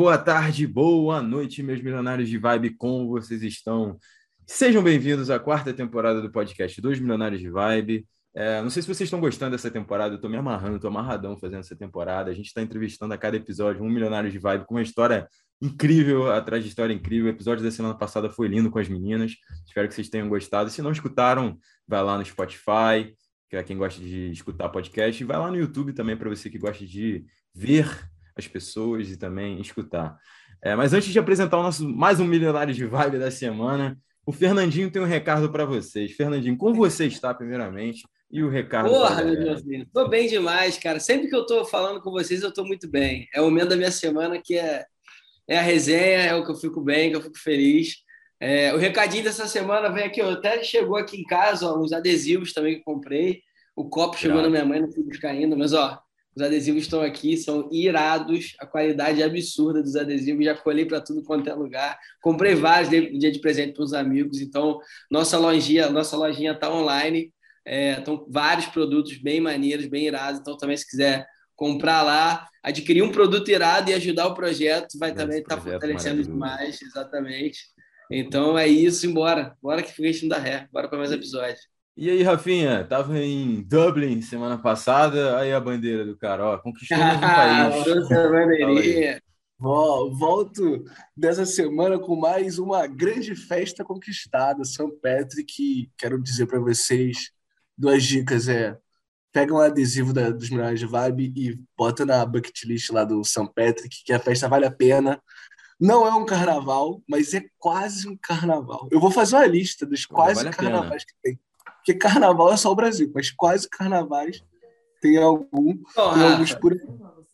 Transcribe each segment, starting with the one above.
boa tarde, boa noite, meus milionários de vibe, como vocês estão? Sejam bem-vindos à quarta temporada do podcast dos Milionários de Vibe. É, não sei se vocês estão gostando dessa temporada, eu estou me amarrando, estou amarradão fazendo essa temporada. A gente está entrevistando a cada episódio um milionário de vibe com uma história incrível, atrás de história incrível. O episódio da semana passada foi lindo com as meninas. Espero que vocês tenham gostado. Se não escutaram, vai lá no Spotify, que é quem gosta de escutar podcast, e vai lá no YouTube também para você que gosta de ver as pessoas e também escutar. É, mas antes de apresentar o nosso mais um milionário de vibe da semana, o Fernandinho tem um recado para vocês. Fernandinho, como você está, primeiramente? E o recado. Porra, meu Deus, Estou bem demais, cara. Sempre que eu estou falando com vocês, eu estou muito bem. É o momento da minha semana que é, é a resenha, é o que eu fico bem, que eu fico feliz. É, o recadinho dessa semana vem aqui, ó, até chegou aqui em casa, ó, uns adesivos também que comprei. O copo chegou na minha mãe, não fui buscar ainda, mas ó, os adesivos estão aqui, são irados, a qualidade é absurda dos adesivos, já colhei para tudo quanto é lugar. Comprei vários de dia de presente para os amigos, então nossa lojinha, nossa lojinha está online. Estão é, vários produtos bem maneiros, bem irados, então também se quiser comprar lá, adquirir um produto irado e ajudar o projeto, vai Esse também estar tá fortalecendo demais, exatamente. Então é isso, embora. Bora que fica não dá ré. Bora para mais episódios. E aí, Rafinha, tava em Dublin semana passada, aí a bandeira do cara, ó, conquistou mais um país. bandeirinha. Volto dessa semana com mais uma grande festa conquistada, São Patrick. Quero dizer para vocês duas dicas é pega um adesivo da, dos Milhões de Vibe e bota na bucket list lá do São Patrick, que a festa vale a pena. Não é um carnaval, mas é quase um carnaval. Eu vou fazer uma lista dos quase vale carnavais que tem. Porque carnaval é só o Brasil, mas quase carnavais tem algum, oh, tem alguns por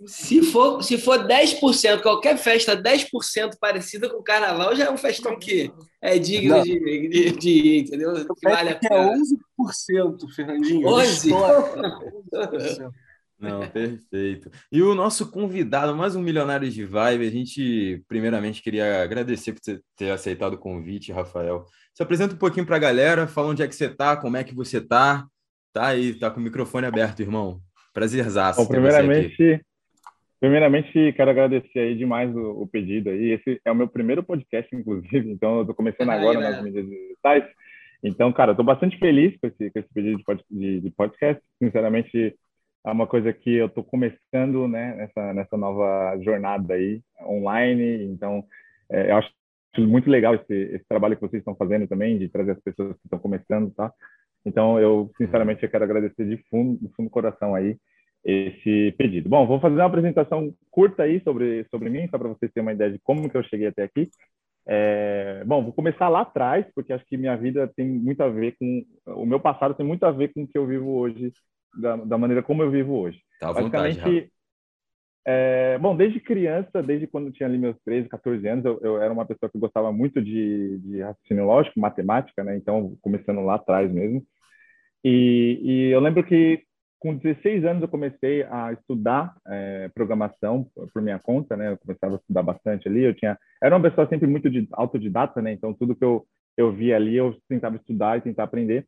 se for, se for 10%, qualquer festa 10% parecida com o carnaval, já é um festão que é digno de, de, de, entendeu? Que vale a pena. É 11%, Fernandinho. 11%? Não, perfeito. E o nosso convidado, mais um milionário de vibe, a gente primeiramente queria agradecer por ter aceitado o convite, Rafael. Se apresenta um pouquinho para a galera, fala onde é que você está, como é que você está. Tá aí, tá com o microfone aberto, irmão. Prazerzaço. Bom, primeiramente, primeiramente, quero agradecer aí demais o, o, pedido aí. Esse é o meu primeiro podcast, inclusive, então eu tô começando agora nas mídias digitais. Então, cara, eu tô bastante feliz com esse, com esse pedido de, de podcast. Sinceramente, é uma coisa que eu tô começando, né, nessa, nessa nova jornada aí, online. Então, é, eu acho muito legal esse, esse trabalho que vocês estão fazendo também, de trazer as pessoas que estão começando, tá? Então, eu, sinceramente, eu quero agradecer de fundo, do fundo do coração aí esse pedido. Bom, vou fazer uma apresentação curta aí sobre, sobre mim, só para vocês terem uma ideia de como que eu cheguei até aqui. É, bom, vou começar lá atrás, porque acho que minha vida tem muito a ver com... O meu passado tem muito a ver com o que eu vivo hoje, da, da maneira como eu vivo hoje. Tá à vontade, é, bom, desde criança, desde quando eu tinha ali meus 13, 14 anos, eu, eu era uma pessoa que gostava muito de, de raciocínio lógico, matemática, né? Então, começando lá atrás mesmo. E, e eu lembro que com 16 anos eu comecei a estudar é, programação por minha conta, né? Eu começava a estudar bastante ali. Eu tinha, era uma pessoa sempre muito de, autodidata, né? Então, tudo que eu, eu via ali, eu tentava estudar e tentar aprender.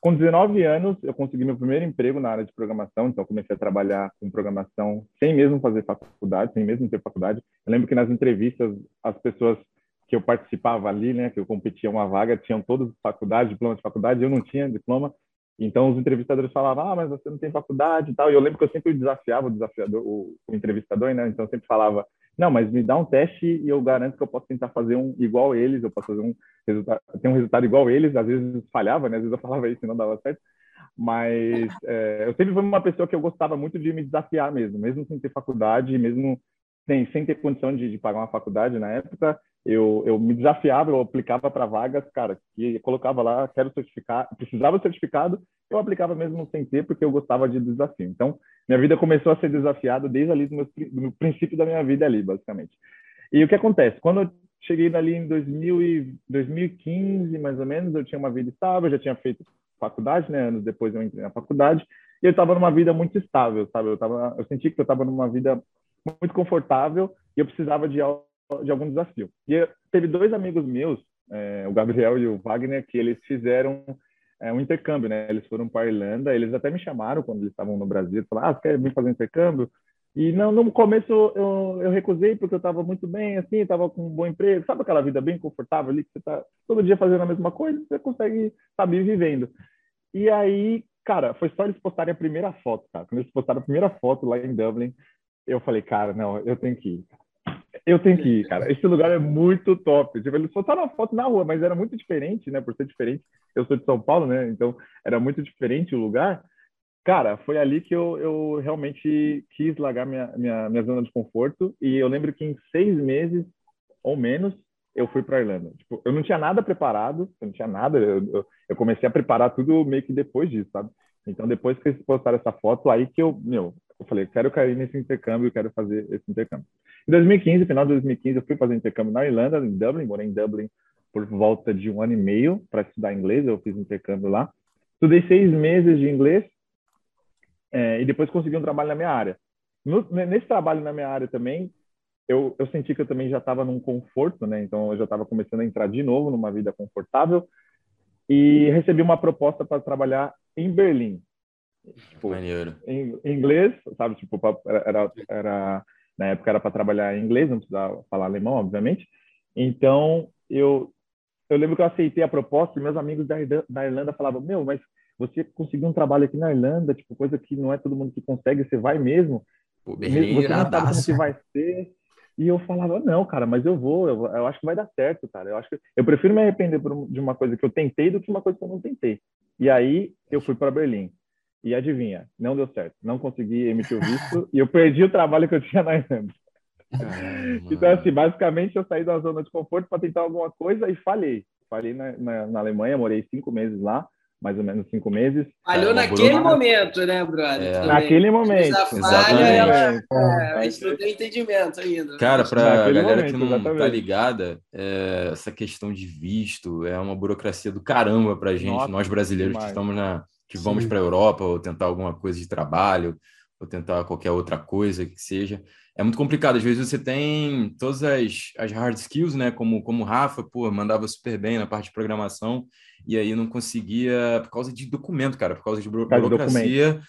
Com 19 anos, eu consegui meu primeiro emprego na área de programação, então comecei a trabalhar com programação sem mesmo fazer faculdade, sem mesmo ter faculdade. Eu lembro que nas entrevistas, as pessoas que eu participava ali, né, que eu competia uma vaga, tinham todas faculdade, diploma de faculdade, eu não tinha diploma. Então os entrevistadores falavam: "Ah, mas você não tem faculdade" e tal. E eu lembro que eu sempre desafiava o desafiador, o entrevistador, né? Então eu sempre falava: não, mas me dá um teste e eu garanto que eu posso tentar fazer um igual eles, eu posso fazer um resultado, ter um resultado igual eles, às vezes falhava, né? Às vezes eu falava isso e não dava certo. Mas é, eu sempre fui uma pessoa que eu gostava muito de me desafiar mesmo, mesmo sem ter faculdade, mesmo sem, sem ter condição de, de pagar uma faculdade na época, eu, eu me desafiava, eu aplicava para vagas, cara, que colocava lá, quero certificar, precisava certificado, eu aplicava mesmo sem ter, porque eu gostava de desafio. Então, minha vida começou a ser desafiada desde ali, do princípio da minha vida ali, basicamente. E o que acontece? Quando eu cheguei ali em 2000 e, 2015, mais ou menos, eu tinha uma vida estável, já tinha feito faculdade, né? Anos depois eu entrei na faculdade, e eu estava numa vida muito estável, sabe? Eu, tava, eu senti que eu estava numa vida muito confortável e eu precisava de de algum desafio. E teve dois amigos meus, é, o Gabriel e o Wagner, que eles fizeram é, um intercâmbio, né? Eles foram para a Irlanda, eles até me chamaram quando eles estavam no Brasil, falaram, ah, você quer vir fazer um intercâmbio? E não, no começo eu, eu recusei porque eu estava muito bem, assim, estava com um bom emprego, sabe aquela vida bem confortável ali que você está todo dia fazendo a mesma coisa, você consegue saber vivendo. E aí, cara, foi só eles postarem a primeira foto, cara. Quando eles postaram a primeira foto lá em Dublin, eu falei, cara, não, eu tenho que ir. Eu tenho que ir, cara. Esse lugar é muito top. Tipo, eles postaram uma foto na rua, mas era muito diferente, né? Por ser diferente. Eu sou de São Paulo, né? Então era muito diferente o lugar. Cara, foi ali que eu, eu realmente quis largar minha, minha, minha zona de conforto. E eu lembro que em seis meses ou menos, eu fui para Irlanda. Tipo, eu não tinha nada preparado, eu não tinha nada. Eu, eu, eu, comecei a preparar tudo meio que depois disso, sabe? Então, depois que eles postaram essa foto, aí que eu, meu, eu falei, quero cair nesse intercâmbio, quero fazer esse intercâmbio. Em 2015, final de 2015, eu fui fazer intercâmbio na Irlanda, em Dublin, morei em Dublin por volta de um ano e meio para estudar inglês, eu fiz intercâmbio lá. Estudei seis meses de inglês, é, e depois consegui um trabalho na minha área. No, nesse trabalho na minha área também, eu, eu senti que eu também já estava num conforto, né? Então eu já estava começando a entrar de novo numa vida confortável e recebi uma proposta para trabalhar em Berlim. Tipo. Em, em inglês, sabe? Tipo, era, era na época era para trabalhar em inglês, não precisava falar alemão, obviamente. Então eu eu lembro que eu aceitei a proposta e meus amigos da, da Irlanda falavam: Meu, mas você conseguiu um trabalho aqui na Irlanda, tipo, coisa que não é todo mundo que consegue, você vai mesmo. Pô, Berlim, você não sabe como que vai ser. E eu falava, não, cara, mas eu vou, eu, eu, acho que vai dar certo, cara. Eu acho que eu prefiro me arrepender de uma coisa que eu tentei do que uma coisa que eu não tentei. E aí eu fui para Berlim. E adivinha, não deu certo. Não consegui emitir o visto e eu perdi o trabalho que eu tinha na Irlanda. então, assim, basicamente eu saí da zona de conforto para tentar alguma coisa e falhei. Falei na, na, na Alemanha, morei cinco meses lá mais ou menos cinco meses. Falhou naquele momento, né, brother? É. Naquele momento. Exatamente. Ela, é, a gente não tem entendimento ainda. Cara, para a galera momento, que não exatamente. tá ligada, é, essa questão de visto é uma burocracia do caramba para gente, Nossa, nós brasileiros demais. que estamos na que vamos para a Europa ou tentar alguma coisa de trabalho ou tentar qualquer outra coisa que seja. É muito complicado. Às vezes você tem todas as, as hard skills, né? Como, como o Rafa, pô, mandava super bem na parte de programação e aí não conseguia, por causa de documento, cara, por causa de burocracia,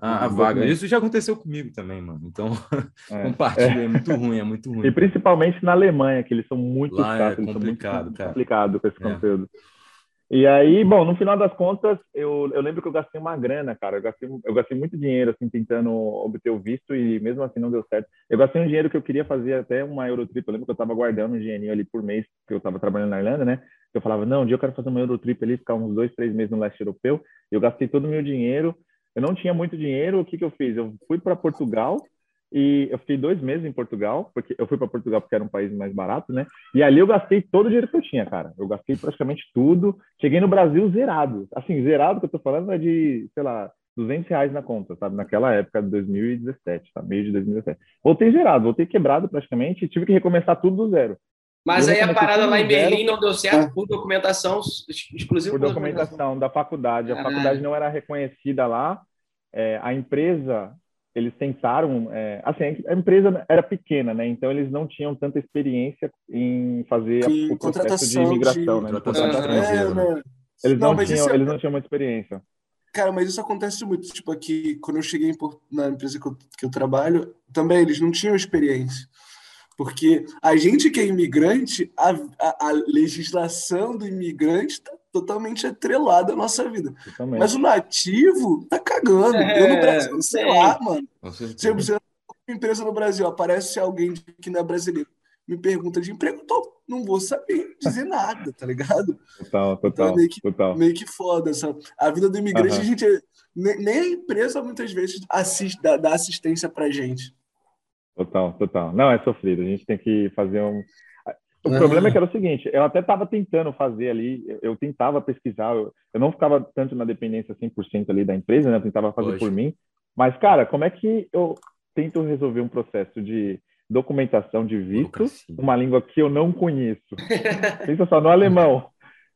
a, a vaga. Isso já aconteceu comigo também, mano. Então, é. compartilha, é. é. muito ruim, é muito ruim. E principalmente na Alemanha, que eles são muito Lá é complicado, cara. complicado com esse é. conteúdo. E aí, bom, no final das contas, eu, eu lembro que eu gastei uma grana, cara. Eu gastei, eu gastei muito dinheiro, assim, tentando obter o visto e mesmo assim não deu certo. Eu gastei um dinheiro que eu queria fazer até uma Eurotrip. Eu lembro que eu estava guardando um dinheirinho ali por mês, que eu estava trabalhando na Irlanda, né? Eu falava, não, um dia eu quero fazer uma Eurotrip ali, ficar uns dois, três meses no leste europeu. Eu gastei todo o meu dinheiro. Eu não tinha muito dinheiro. O que, que eu fiz? Eu fui para Portugal e eu fiquei dois meses em Portugal, porque eu fui para Portugal porque era um país mais barato, né? E ali eu gastei todo o dinheiro que eu tinha, cara. Eu gastei praticamente tudo. Cheguei no Brasil zerado. Assim, zerado que eu tô falando é de, sei lá, 200 reais na conta, sabe? Naquela época de 2017, tá? Meio de 2017. Voltei zerado, voltei quebrado praticamente e tive que recomeçar tudo do zero. Mas aí a parada lá em Berlim não deu certo por documentação exclusiva? Por documentação da faculdade. A faculdade não era reconhecida lá. É, a empresa, eles tentaram... É, assim, a empresa era pequena, né? Então, eles não tinham tanta experiência em fazer a, o processo de imigração, de... né? De é, né? Eles não, não tinham, é... eles não tinham muita experiência. Cara, mas isso acontece muito. Tipo, aqui, quando eu cheguei na empresa que eu, que eu trabalho, também eles não tinham experiência. Porque a gente que é imigrante, a, a, a legislação do imigrante está totalmente atrelada à nossa vida. Mas o nativo tá cagando. É, eu no Brasil, sei é. lá, mano. Se você uma empresa no Brasil, aparece alguém que não é brasileiro, me pergunta de emprego, tô, não vou saber dizer nada, tá ligado? Total, total. Então é meio que, total. meio que foda. Sabe? A vida do imigrante, uhum. a gente. É, nem a empresa muitas vezes assiste, dá, dá assistência pra gente. Total, total. Não, é sofrido. A gente tem que fazer um. O problema é que era o seguinte, eu até estava tentando fazer ali, eu tentava pesquisar, eu, eu, não ficava tanto na dependência 100% ali da empresa, né? Eu tentava fazer Hoje. por mim. Mas, cara, como é que eu tento resolver um processo de documentação de visto, uma língua que eu não conheço? Pensa só, no alemão.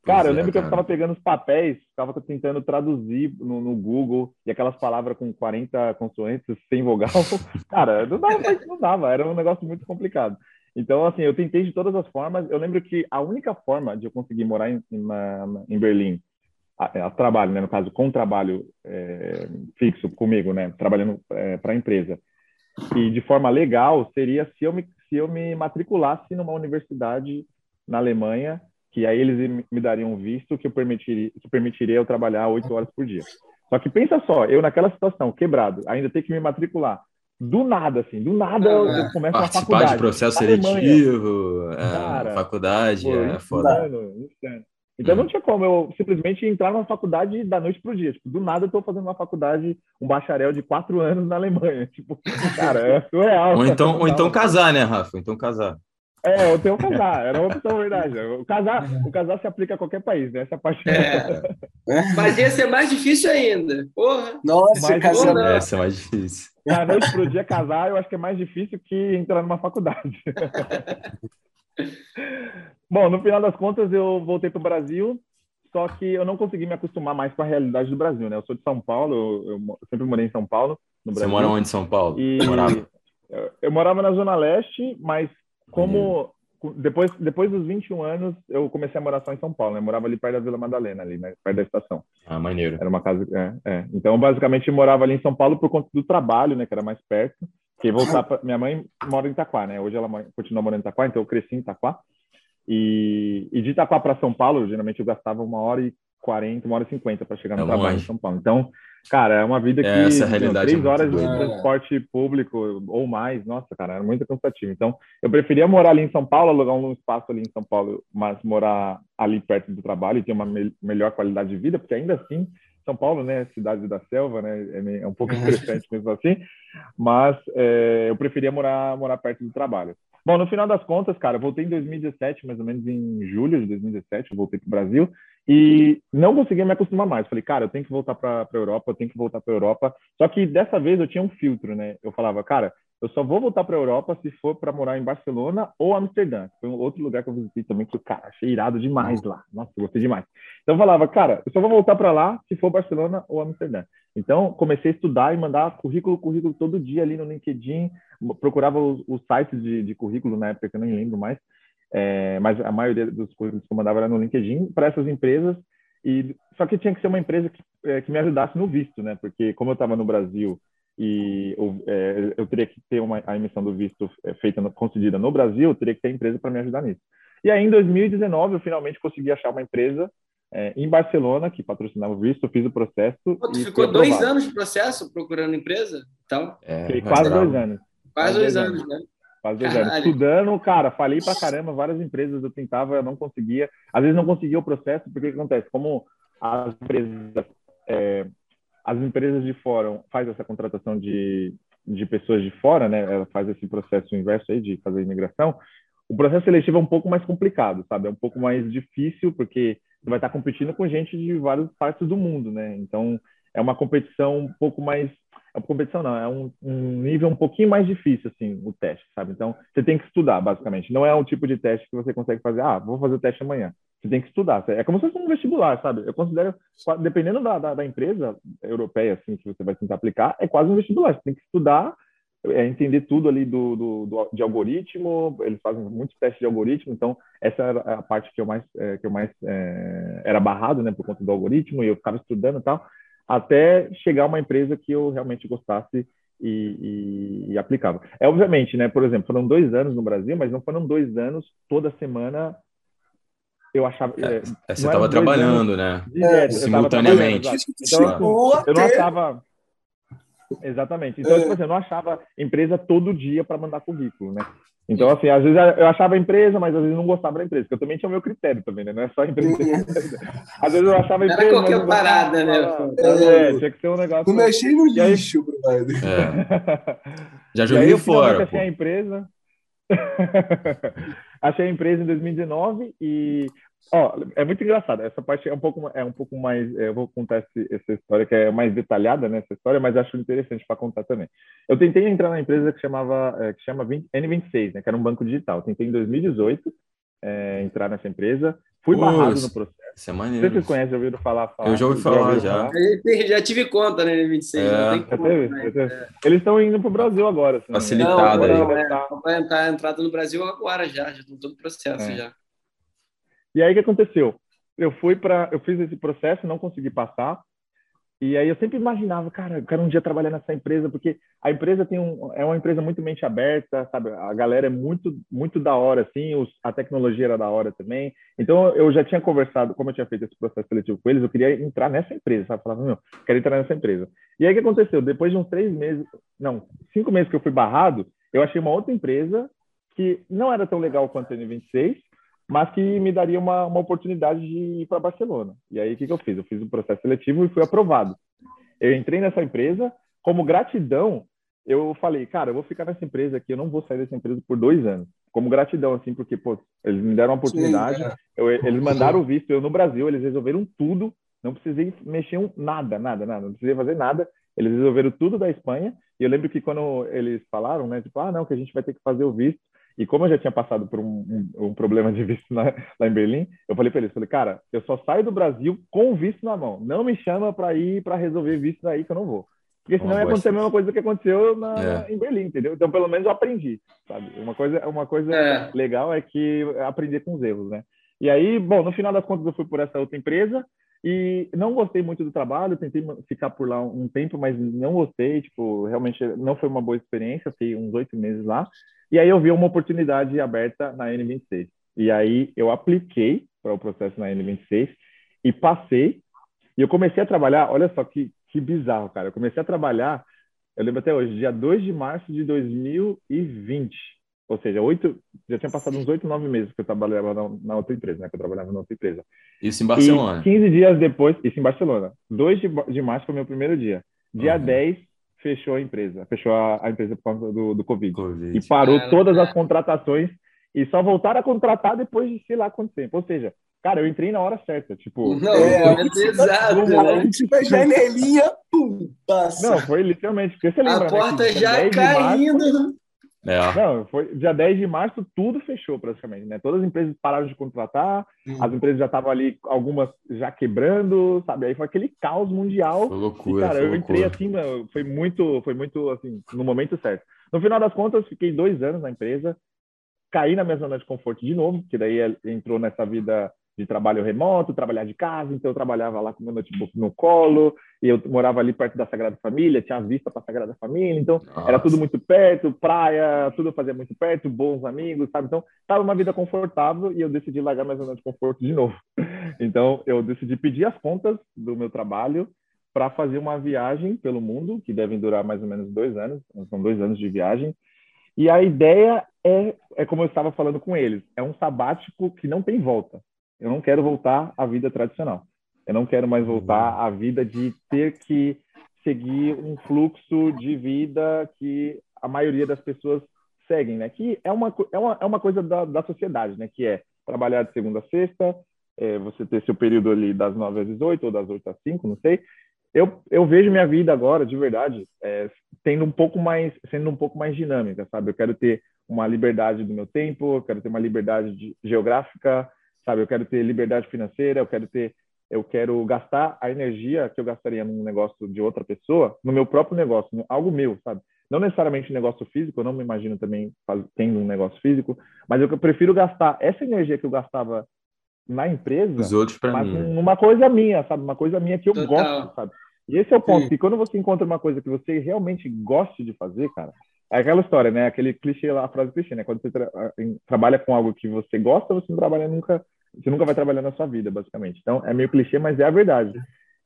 Cara, eu é, lembro que eu ficava pegando os papéis, ficava tentando traduzir no, no, Google e aquelas palavras com 40 consoantes sem vogal. Cara, não dava, não dava, era um negócio muito complicado. Então, assim, eu tentei de todas as formas. Eu lembro que a única forma de eu conseguir morar em, em, em Berlim, a, a, trabalho, né, no caso, com trabalho é, fixo comigo, né, trabalhando é, para a empresa, e de forma legal seria se eu me, se eu me matriculasse numa universidade na Alemanha, que aí eles me dariam um visto que, eu permitiria, que permitiria eu trabalhar oito horas por dia. Só que pensa só, eu naquela situação, quebrado, ainda ter que me matricular. Do nada, assim, do nada eu, eu ah, começo Participar uma faculdade. de processo seletivo, é, faculdade, pô, é foda. Insano, então não tinha como eu simplesmente entrar na faculdade da noite para o dia. Tipo, do nada eu estou fazendo uma faculdade, um bacharel de quatro anos na Alemanha. Tipo, cara, é surreal. ou então, ou então casar, né, Rafa? Ou então casar. É, ou então casar, era uma opção verdade. O casar, o casar se aplica a qualquer país, né? Essa parte. É. Mas ia ser mais difícil ainda. Porra. Nossa, mais casar. Essa é mais difícil. Da noite pro dia casar, eu acho que é mais difícil que entrar numa faculdade. Bom, no final das contas, eu voltei para o Brasil, só que eu não consegui me acostumar mais com a realidade do Brasil, né? Eu sou de São Paulo, eu, eu sempre morei em São Paulo. Você mora onde em São Paulo? E... Morava? Eu, eu, morava na Zona Leste, mas como uhum. Depois, depois dos 21 anos, eu comecei a morar só em São Paulo, né? Eu morava ali perto da Vila Madalena, ali, né? perto da estação. Ah, maneiro. Era uma casa... É, é. Então, basicamente, morava ali em São Paulo por conta do trabalho, né? Que era mais perto. Porque voltar pra... Minha mãe mora em Itaquá, né? Hoje ela continua morando em Itaquá, então eu cresci em Itaquá. E, e de Itaquá para São Paulo, geralmente eu gastava uma hora e quarenta, uma hora e cinquenta para chegar no é trabalho longe. em São Paulo. Então, cara, é uma vida que essa realidade três é horas de transporte público ou mais, nossa, cara, era muito cansativo. Então, eu preferia morar ali em São Paulo, alugar um espaço ali em São Paulo, mas morar ali perto do trabalho e ter uma me melhor qualidade de vida, porque ainda assim são Paulo, né, cidade da selva, né, é, é um pouco interessante mesmo assim, mas é, eu preferia morar morar perto do trabalho. Bom, no final das contas, cara, eu voltei em 2017, mais ou menos em julho de 2017, eu voltei para o Brasil e não conseguia me acostumar mais. Falei, cara, eu tenho que voltar para a Europa, eu tenho que voltar para a Europa. Só que dessa vez eu tinha um filtro, né? Eu falava, cara, eu só vou voltar para a Europa se for para morar em Barcelona ou Amsterdã. Foi um outro lugar que eu visitei também que, cara, achei irado demais lá. Nossa, gostei demais. Então eu falava, cara, eu só vou voltar para lá se for Barcelona ou Amsterdã. Então comecei a estudar e mandar currículo, currículo todo dia ali no LinkedIn. Procurava os, os sites de, de, currículo na época que eu nem lembro mais. É, mas a maioria dos currículos que eu mandava era no LinkedIn para essas empresas. E só que tinha que ser uma empresa que, é, que me ajudasse no visto, né? Porque como eu estava no Brasil e eu, é, eu teria que ter uma, a emissão do visto é, feita, no, concedida no Brasil, eu teria que ter empresa para me ajudar nisso. E aí, em 2019, eu finalmente consegui achar uma empresa é, em Barcelona que patrocinava o visto, fiz o processo. Pô, tu ficou dois anos de processo procurando empresa? Então, é, quase dois anos. Quase dois, dois anos, anos, né? Quase dois anos. Estudando, cara, falei pra caramba, várias empresas eu tentava, eu não conseguia. Às vezes não conseguia o processo, porque o que acontece? Como as empresas é, as empresas de fora faz essa contratação de, de pessoas de fora, né? Ela faz esse processo inverso aí de fazer imigração. O processo seletivo é um pouco mais complicado, sabe? É um pouco mais difícil porque você vai estar competindo com gente de várias partes do mundo, né? Então é uma competição um pouco mais é uma competição não, é um, um, nível um pouquinho mais difícil, assim, o teste, sabe? Então, você tem que estudar, basicamente. Não é um tipo de teste que você consegue fazer, ah, vou fazer o teste amanhã. Você tem que estudar. É como se fosse um vestibular, sabe? Eu considero, dependendo da, da, da empresa europeia, assim, que você vai tentar aplicar, é quase um vestibular. Você tem que estudar, é, entender tudo ali do, do, do, de algoritmo. Eles fazem muitos testes de algoritmo, então essa era a parte que eu mais, é, que eu mais é, era barrado, né, por conta do algoritmo, e eu ficava estudando e tal, até chegar uma empresa que eu realmente gostasse e, e, e, aplicava. É obviamente, né? Por exemplo, foram dois anos no Brasil, mas não foram dois anos toda semana eu achava. É, é você estava trabalhando, né? Direto, Simultaneamente. Então, assim, eu não achava. Exatamente. Então, é. tipo assim, eu não achava empresa todo dia para mandar currículo, né? Então, assim, às vezes eu achava a empresa, mas às vezes não gostava da empresa, porque eu também tinha o meu critério também, né? Não é só a empresa. às vezes eu achava a empresa. Era qualquer parada, né? É, tinha que ser um negócio. Não mexi no lixo, brother. É. Já joguei fora. Achei a empresa. achei a empresa em 2019 e Ó, é muito engraçado. Essa parte é um pouco, é um pouco mais. É, eu vou contar esse, essa história que é mais detalhada nessa né, história, mas acho interessante para contar também. Eu tentei entrar na empresa que chamava é, que chama N26, né, que era um banco digital. Eu tentei em 2018 é, entrar nessa empresa. Fui Poxa, barrado no processo. Isso é maneiro. Vocês conhecem, já ouviram falar, falar? Eu já ouvi falar, já. Falar? já tive conta né, N26. É. Não como, né? É. Eles estão indo para o Brasil agora. Facilitado aí. Não, é, vai entrar entrada no Brasil agora já, já estão todo o processo é. já. E aí o que aconteceu? Eu fui para, eu fiz esse processo, não consegui passar. E aí eu sempre imaginava, cara, eu quero um dia trabalhar nessa empresa, porque a empresa tem um, é uma empresa muito mente aberta, sabe? A galera é muito, muito da hora, assim, os, a tecnologia era da hora também. Então eu já tinha conversado, como eu tinha feito esse processo seletivo com eles, eu queria entrar nessa empresa, sabe? Falava, meu, quero entrar nessa empresa. E aí o que aconteceu? Depois de uns três meses, não, cinco meses que eu fui barrado, eu achei uma outra empresa que não era tão legal quanto a N26, mas que me daria uma, uma oportunidade de ir para Barcelona. E aí, o que, que eu fiz? Eu fiz o processo seletivo e fui aprovado. Eu entrei nessa empresa, como gratidão, eu falei, cara, eu vou ficar nessa empresa aqui, eu não vou sair dessa empresa por dois anos. Como gratidão, assim, porque, pô, eles me deram uma oportunidade, Sim, é. eu, eles mandaram o visto, eu no Brasil, eles resolveram tudo, não precisei mexer um, nada, nada, nada, não precisei fazer nada, eles resolveram tudo da Espanha, e eu lembro que quando eles falaram, né, tipo, ah, não, que a gente vai ter que fazer o visto, e como eu já tinha passado por um, um, um problema de visto na, lá em Berlim, eu falei para eles, falei, cara, eu só saio do Brasil com o visto na mão. Não me chama para ir para resolver visto aí que eu não vou. Porque senão ia acontecer a mesma coisa que aconteceu na, é. em Berlim, entendeu? Então, pelo menos eu aprendi, sabe? Uma coisa, uma coisa é. legal é que aprender com os erros, né? E aí, bom, no final das contas eu fui por essa outra empresa e não gostei muito do trabalho, tentei ficar por lá um tempo, mas não gostei, tipo, realmente não foi uma boa experiência, fiquei uns oito meses lá. E aí eu vi uma oportunidade aberta na N26. E aí eu apliquei para o processo na N26 e passei. E eu comecei a trabalhar, olha só que, que bizarro, cara. Eu comecei a trabalhar, eu lembro até hoje, dia 2 de março de 2020. Ou seja, oito, já tinha passado uns oito, nove meses que eu trabalhava na, na, outra empresa, né? Que eu trabalhava na outra empresa. Isso em Barcelona. E 15 dias depois, isso em Barcelona. 2 de, de março foi meu primeiro dia. Dia uhum. 10 fechou a empresa, fechou a, a empresa por causa do, do COVID. COVID. E parou é, todas é. as contratações e só voltaram a contratar depois de sei lá quanto tempo. Ou seja, cara, eu entrei na hora certa, tipo... Não, é, é exato, né? Tipo, a janelinha, pum, passa. Não, foi literalmente, porque você lembra, A né, porta né, já caindo... É. Não, foi dia 10 de março, tudo fechou praticamente, né? Todas as empresas pararam de contratar, hum. as empresas já estavam ali, algumas já quebrando, sabe? Aí foi aquele caos mundial. Foi loucura. E, cara, eu entrei assim, foi muito, foi muito, assim, no momento certo. No final das contas, fiquei dois anos na empresa, caí na minha zona de conforto de novo, que daí entrou nessa vida de trabalho remoto, trabalhar de casa, então eu trabalhava lá com meu notebook no colo, e eu morava ali perto da Sagrada Família, tinha vista para a Sagrada Família, então Nossa. era tudo muito perto, praia, tudo eu fazia muito perto, bons amigos, sabe? Então, estava uma vida confortável e eu decidi largar minha zona de conforto de novo. Então, eu decidi pedir as contas do meu trabalho para fazer uma viagem pelo mundo, que devem durar mais ou menos dois anos, são dois anos de viagem, e a ideia é, é como eu estava falando com eles, é um sabático que não tem volta. Eu não quero voltar à vida tradicional. Eu não quero mais voltar uhum. à vida de ter que seguir um fluxo de vida que a maioria das pessoas seguem, né? Que é uma, é uma, é uma coisa da, da sociedade, né? Que é trabalhar de segunda a sexta, é, você ter seu período ali das nove às 18 ou das oito às cinco, não sei. Eu, eu vejo minha vida agora, de verdade, é, tendo um pouco mais, sendo um pouco mais dinâmica, sabe? Eu quero ter uma liberdade do meu tempo, eu quero ter uma liberdade de, geográfica, sabe? Eu quero ter liberdade financeira, eu quero ter, eu quero gastar a energia que eu gastaria num negócio de outra pessoa, no meu próprio negócio, algo meu, sabe? Não necessariamente negócio físico, eu não me imagino também faz, tendo um negócio físico, mas eu prefiro gastar essa energia que eu gastava na empresa, Os outros mas mim. numa coisa minha, sabe? Uma coisa minha que eu Total. gosto, sabe? E esse é o ponto, Sim. que quando você encontra uma coisa que você realmente goste de fazer, cara, é aquela história, né? Aquele clichê lá, a frase clichê, né? Quando você tra trabalha com algo que você gosta, você não trabalha nunca você nunca vai trabalhar na sua vida, basicamente. Então, é meio clichê, mas é a verdade.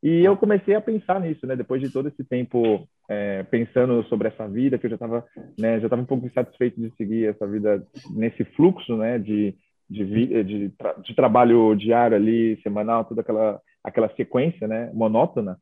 E eu comecei a pensar nisso, né? Depois de todo esse tempo é, pensando sobre essa vida, que eu já estava, né? Já estava um pouco insatisfeito de seguir essa vida nesse fluxo, né? De de, de, tra de trabalho diário ali, semanal, toda aquela aquela sequência, né? Monótona.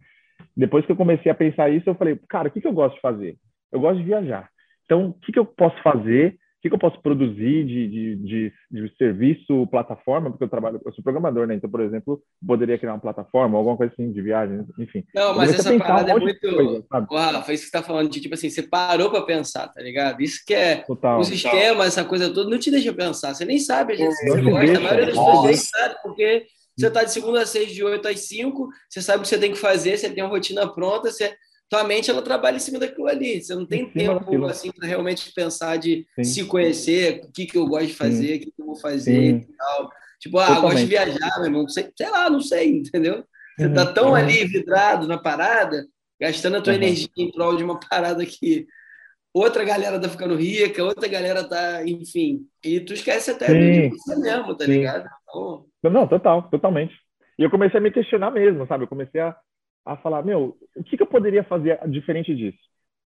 Depois que eu comecei a pensar isso, eu falei, cara, o que, que eu gosto de fazer? Eu gosto de viajar. Então, o que, que eu posso fazer que, que eu posso produzir de, de, de, de, serviço, plataforma, porque eu trabalho, eu sou programador, né? Então, por exemplo, poderia criar uma plataforma, alguma coisa assim de viagem, enfim. Não, mas essa parada um é muito. Coisa, Uau, foi isso que você tá falando, de tipo assim, você parou para pensar, tá ligado? Isso que é total, o sistema, total. essa coisa toda, não te deixa pensar. Você nem sabe, gente, você gosta, a maioria das pessoas nem sabe, porque você tá de segunda a seis, de oito às cinco, você sabe o que você tem que fazer, você tem uma rotina pronta, você tua mente ela trabalha em cima daquilo ali. Você não tem tempo daquilo. assim para realmente pensar de Sim. se conhecer, o que, que eu gosto de fazer, Sim. o que, que eu vou fazer Sim. e tal. Tipo, ah, gosto de viajar, meu irmão. Sei, sei lá, não sei, entendeu? Você tá tão uhum. ali vidrado na parada, gastando a tua uhum. energia em prol de uma parada que outra galera tá ficando rica, outra galera tá, enfim. E tu esquece até de você mesmo, tá Sim. ligado? Então... Não, total, totalmente. E eu comecei a me questionar mesmo, sabe? Eu comecei a, a falar, meu, o que, que eu poderia fazer diferente disso?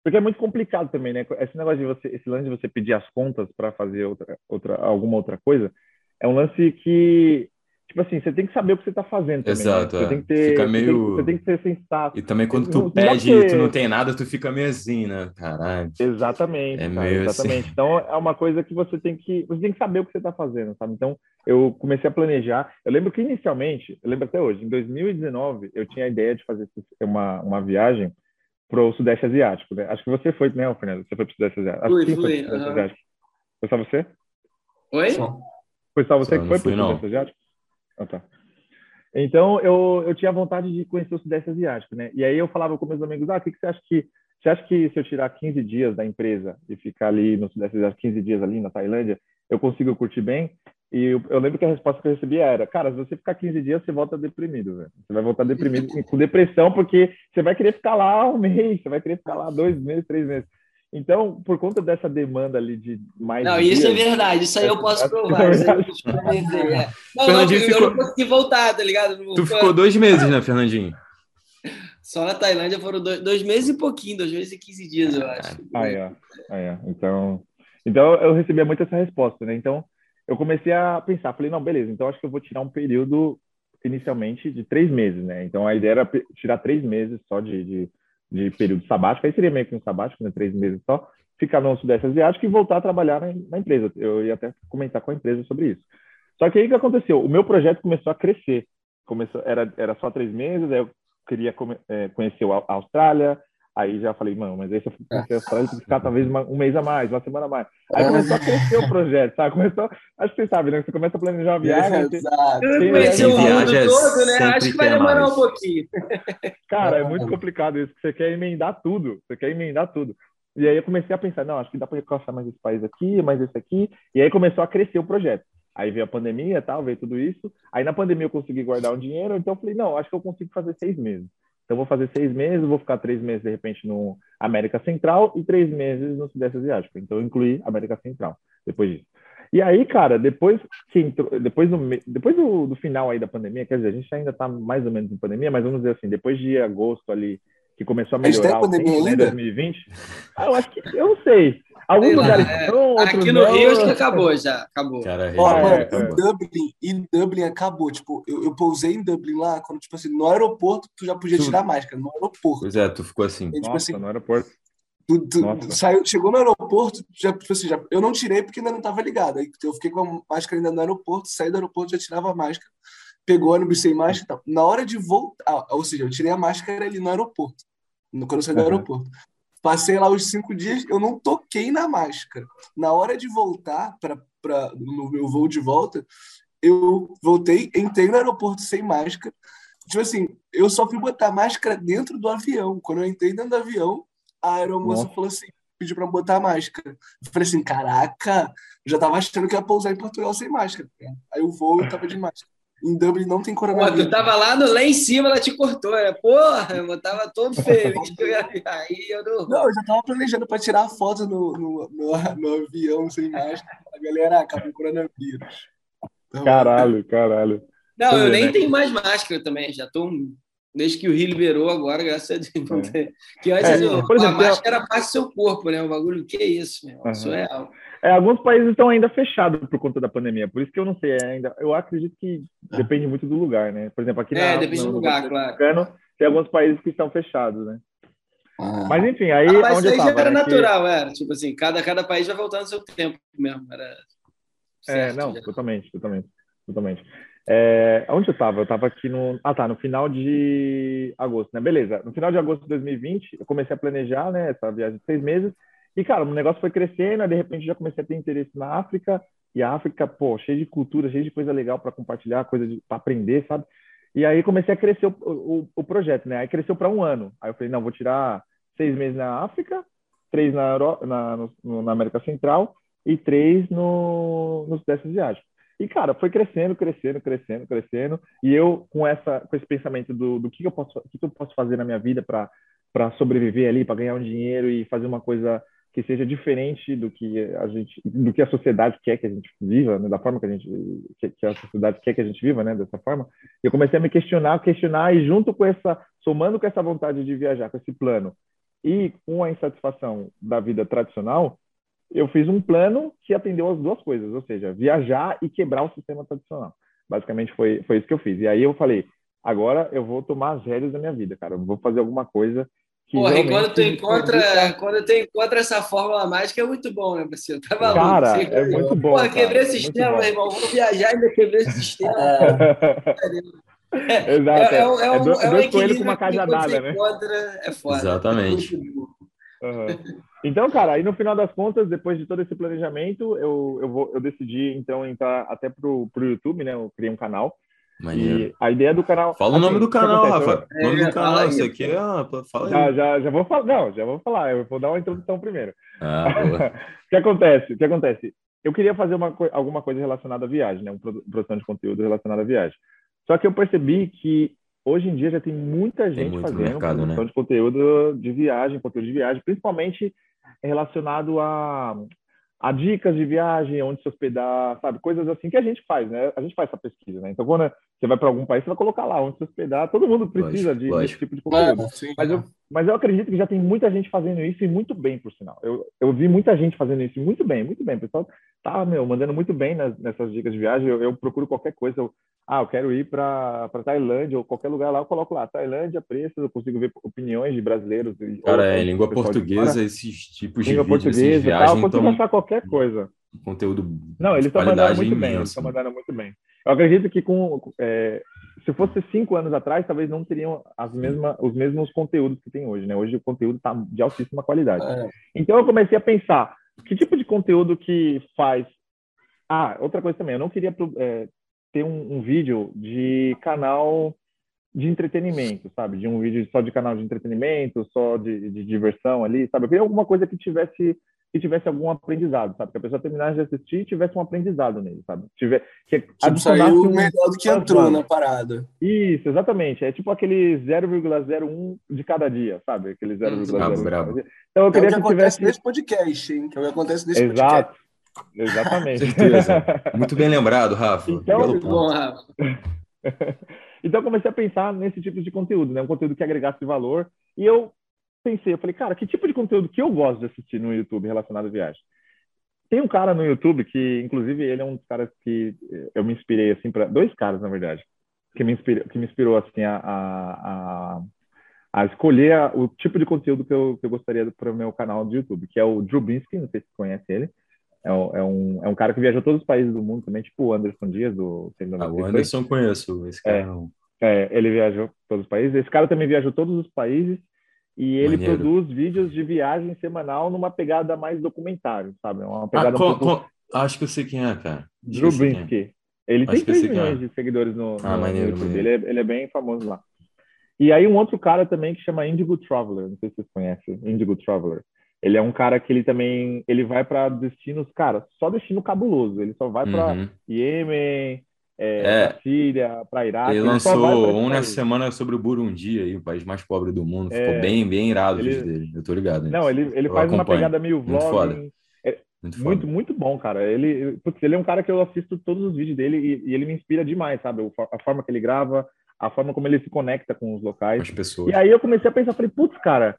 Porque é muito complicado também, né? Esse negócio de você, esse lance de você pedir as contas para fazer outra, outra, alguma outra coisa, é um lance que tipo assim, você tem que saber o que você está fazendo também. Né? Exato, né? você é. tem que ter, fica meio... você, tem, você tem que ser sensato. E também quando tu não, pede e tu não tem nada, tu fica meio assim, né? Caralho. Exatamente. É cara, exatamente. Assim. Então é uma coisa que você tem que você tem que saber o que você está fazendo, sabe? Então eu comecei a planejar. Eu lembro que inicialmente, eu lembro até hoje, em 2019 eu tinha a ideia de fazer uma uma viagem para o Sudeste Asiático. Né? Acho que você foi, né, Fernando? Você foi para o Sudeste Asiático. Fui, fui. Foi, uhum. foi só você? Oi? Foi só você só que foi para o Sudeste Asiático? Ah, tá. Então, eu, eu tinha vontade de conhecer o Sudeste Asiático, né? E aí eu falava com meus amigos, ah, o que, que você acha que... Você acha que se eu tirar 15 dias da empresa e ficar ali no Sudeste Asiático, 15 dias ali na Tailândia, eu consigo curtir bem? E eu, eu, lembro que a resposta que eu recebia era, cara, se você ficar 15 dias, você volta deprimido, velho. Você vai voltar deprimido, com depressão, porque você vai querer ficar lá um mês, você vai querer ficar lá dois meses, três meses. Então, por conta dessa demanda ali de mais. Não, dias, isso é verdade, isso aí eu posso provar. É é. Não, não, eu, ficou... não consegui voltar, tá ligado? Tu ficou dois meses, né, Fernandinho? Só na Tailândia foram dois, dois, meses e pouquinho, dois meses e quinze dias, eu acho. Ah, é. Ah, é. Então, então, eu recebia muito essa resposta, né? Então, eu comecei a pensar, falei, não, beleza, então acho que eu vou tirar um período inicialmente de três meses, né? Então, a ideia era tirar três meses só de, de de período sabático, aí seria meio que um sabático, né, três meses só, ficar no Sudeste Asiático e voltar a trabalhar na, na, empresa. Eu ia até comentar com a empresa sobre isso. Só que aí o que aconteceu? O meu projeto começou a crescer. Começou, era, era só três meses, aí eu queria é, conhecer a Austrália, Aí já falei, mano, mas aí se eu for Austrália, tem que ficar talvez uma, um mês a mais, uma semana a mais. Aí é. começou a crescer o projeto, sabe? Começou, acho que você sabe, né? Você começa a planejar uma viagem. É, exato. Tem, conhecer o mundo todo, né? Acho que vai demorar mais. um pouquinho. Cara, é muito complicado isso, você quer emendar tudo, você quer emendar tudo. E aí eu comecei a pensar, não, acho que dá para alcançar mais esse país aqui, mais esse aqui. E aí começou a crescer o projeto. Aí veio a pandemia, tal, veio tudo isso. Aí na pandemia eu consegui guardar um dinheiro, então eu falei, não, acho que eu consigo fazer seis meses. Então, vou fazer seis meses, vou ficar três meses, de repente, no América Central e três meses no Sudeste Asiático. Então, incluí América Central depois disso. E aí, cara, depois que entrou, depois, do, depois do, do final aí da pandemia, quer dizer, a gente ainda está mais ou menos em pandemia, mas vamos dizer assim, depois de agosto ali, que começou a melhorar a o tempo, né, 2020, ah, eu acho que, eu não sei, Alguns lugares é, Aqui no não. Rio acho que acabou já. Acabou. Cara, Ó, mano, é, em Dublin, em Dublin acabou. Tipo, eu, eu pousei em Dublin lá, quando, tipo assim, no aeroporto, tu já podia tirar a máscara. No aeroporto. Pois é, tu ficou assim. E, tipo, Nossa, assim, no aeroporto. Tu, tu saiu, chegou no aeroporto, já, tipo assim, já, eu não tirei porque ainda não estava ligado. Aí eu fiquei com a máscara ainda no aeroporto, saí do aeroporto, já tirava a máscara, pegou ônibus sem máscara tal. Na hora de voltar, ou seja, eu tirei a máscara ali no aeroporto, quando eu saí do uhum. aeroporto. Passei lá os cinco dias, eu não toquei na máscara. Na hora de voltar para no meu voo de volta, eu voltei, entrei no aeroporto sem máscara. Tipo assim, eu só fui botar máscara dentro do avião. Quando eu entrei dentro do avião, a aeromoça Nossa. falou assim, pediu para botar máscara. Eu falei assim, caraca, já tava achando que ia pousar em Portugal sem máscara. Aí o voo eu tava de máscara. Em Dublin não tem coronavírus. Pô, tu tava lá, no, lá em cima, ela te cortou, né? Porra, eu tava todo feliz. Aí eu não... não, eu já tava planejando para tirar foto no, no, no, no, avião sem máscara. A galera, acabou o coronavírus. Então, caralho, caralho. Não, eu nem né? tenho mais máscara também. Já tô Desde que o Rio liberou agora, graças a Deus. É. Que antes é, eu, por exemplo, a máscara era parte do seu corpo, né? O bagulho, que é isso, meu? Uhum. Isso é real. É, alguns países estão ainda fechados por conta da pandemia, por isso que eu não sei é ainda. Eu acredito que é. depende muito do lugar, né? Por exemplo, aqui na, é, depende do lugar, claro. Tem alguns países que estão fechados, né? Ah. Mas enfim, aí. Ah, mas onde aí já era né, natural, que... era. Tipo assim, cada, cada país vai voltando ao seu tempo mesmo. Era é, certo, é, não, já. totalmente, totalmente, totalmente. É, onde eu estava? Eu estava aqui no. Ah, tá, no final de agosto, né? Beleza. No final de agosto de 2020, eu comecei a planejar, né, essa viagem de seis meses. E, cara, o negócio foi crescendo, de repente já comecei a ter interesse na África. E a África, pô, cheia de cultura, cheia de coisa legal para compartilhar, coisa para aprender, sabe? E aí comecei a crescer o, o, o projeto, né? Aí cresceu para um ano. Aí eu falei, não, vou tirar seis meses na África, três na, na, na América Central e três no, no Sudeste Asiático. E, cara, foi crescendo, crescendo, crescendo, crescendo. E eu, com, essa, com esse pensamento do, do que, eu posso, o que eu posso fazer na minha vida para sobreviver ali, para ganhar um dinheiro e fazer uma coisa que seja diferente do que a gente, do que a sociedade quer que a gente viva, né? da forma que a gente, que, a sociedade quer que a gente viva, né? Dessa forma. Eu comecei a me questionar, questionar e junto com essa, somando com essa vontade de viajar, com esse plano e com a insatisfação da vida tradicional, eu fiz um plano que atendeu as duas coisas, ou seja, viajar e quebrar o sistema tradicional. Basicamente foi, foi isso que eu fiz. E aí eu falei, agora eu vou tomar as rédeas da minha vida, cara. Eu vou fazer alguma coisa Porra, e quando tu encontra, quando tu encontra essa fórmula mágica é muito bom, né, você? Tá maluco? Cara, você, é muito bom. Porra, quebrei o sistema, irmão. Vou viajar e ainda quebrei o sistema. É. Exato. É, é, é, um, dois, é um dois coelhos com uma cajadada, né? Encontra, é foda. Exatamente. Uhum. Então, cara, aí no final das contas, depois de todo esse planejamento, eu, eu, vou, eu decidi, então, entrar até pro, pro YouTube, né? Eu criei um canal. Maneiro. E a ideia do canal. Fala assim, o nome do canal, Rafa. O nome do canal, isso aqui é. Fala já, já, já vou falar. Não, já vou falar. Eu vou dar uma introdução primeiro. Ah, o que acontece? O que acontece? Eu queria fazer uma, alguma coisa relacionada à viagem, né? Uma produção de conteúdo relacionada à viagem. Só que eu percebi que hoje em dia já tem muita gente tem fazendo mercado, produção né? de conteúdo de viagem, conteúdo de viagem, principalmente relacionado a, a dicas de viagem, onde se hospedar, sabe? Coisas assim que a gente faz, né? A gente faz essa pesquisa, né? Então, quando você vai para algum país, você vai colocar lá onde se hospedar. Todo mundo precisa lógico, de, lógico. desse tipo de conteúdo. sim, mas, eu, mas eu acredito que já tem muita gente fazendo isso e muito bem, por sinal. Eu, eu vi muita gente fazendo isso muito bem, muito bem. O pessoal tá, meu, mandando muito bem nas, nessas dicas de viagem. Eu, eu procuro qualquer coisa. Eu, ah, eu quero ir para Tailândia ou qualquer lugar lá, eu coloco lá, Tailândia, preços, eu consigo ver opiniões de brasileiros. Cara, é, língua portuguesa, esses tipos de língua vídeos, portuguesa, viagem, tal, eu consigo então... achar qualquer coisa. Conteúdo Não, eles estão mandando muito imensa. bem, eles estão mandando muito bem. Eu acredito que com é, se fosse cinco anos atrás, talvez não teriam as mesmas, os mesmos conteúdos que tem hoje, né? Hoje o conteúdo está de altíssima qualidade. É. Então eu comecei a pensar que tipo de conteúdo que faz. Ah, outra coisa também, eu não queria é, ter um, um, vídeo de canal de entretenimento, sabe? De um vídeo só de canal de entretenimento, só de, de diversão ali, sabe? Eu queria alguma coisa que tivesse que tivesse algum aprendizado, sabe? Que a pessoa terminasse de assistir e tivesse um aprendizado nele, sabe? Tiver, que tipo, saiu um... melhor do que entrou na parada. Isso, exatamente. É tipo aquele 0,01 de cada dia, sabe? Aquele 0,01. Hum, bravo, Então eu queria é o que, que acontece tivesse... nesse podcast, hein? Que é o que acontece nesse Exato. podcast. Exatamente. Certeza. Muito bem lembrado, Rafa. Então, Muito bom, Rafa. então eu comecei a pensar nesse tipo de conteúdo, né? Um conteúdo que agregasse valor. E eu pensei, eu falei, cara, que tipo de conteúdo que eu gosto de assistir no YouTube relacionado à viagem? Tem um cara no YouTube que, inclusive, ele é um dos caras que eu me inspirei, assim, para dois caras, na verdade, que me inspirou, que me inspirou assim, a, a, a escolher a, o tipo de conteúdo que eu, que eu gostaria para o meu canal do YouTube, que é o Drew Binsky, não sei se você conhece ele. É, é, um, é um cara que viajou todos os países do mundo também, tipo o Anderson Dias, do ah, O Anderson conheço, esse cara é, não. É, ele viajou todos os países. Esse cara também viajou todos os países e ele Maneiro. produz vídeos de viagem semanal numa pegada mais documentário, sabe? Uma ah, pegada ah, um pouco... Acho que eu sei quem é, cara. Drew é. Ele Acho tem 3 milhões é. de seguidores no, ah, no maneiro, YouTube. Maneiro. Ele, é, ele é bem famoso lá. E aí um outro cara também que chama Indigo Traveler, não sei se vocês conhecem, Indigo Traveler. Ele é um cara que ele também ele vai para destinos, cara, só destino cabuloso. Ele só vai para uhum. Iêmen, é, é, Síria, para Iraque. Ele, ele lançou um na semana sobre o Burundi, aí, o país mais pobre do mundo. Ficou é, bem, bem irado ele, dele. Eu tô ligado. Não, ele, ele faz acompanho. uma pegada meio vlog. Muito foda. É, muito, muito, muito, bom, cara. Ele, putz, ele é um cara que eu assisto todos os vídeos dele e, e, ele me inspira demais, sabe? A forma que ele grava, a forma como ele se conecta com os locais. As pessoas. E aí eu comecei a pensar, falei, putz, cara,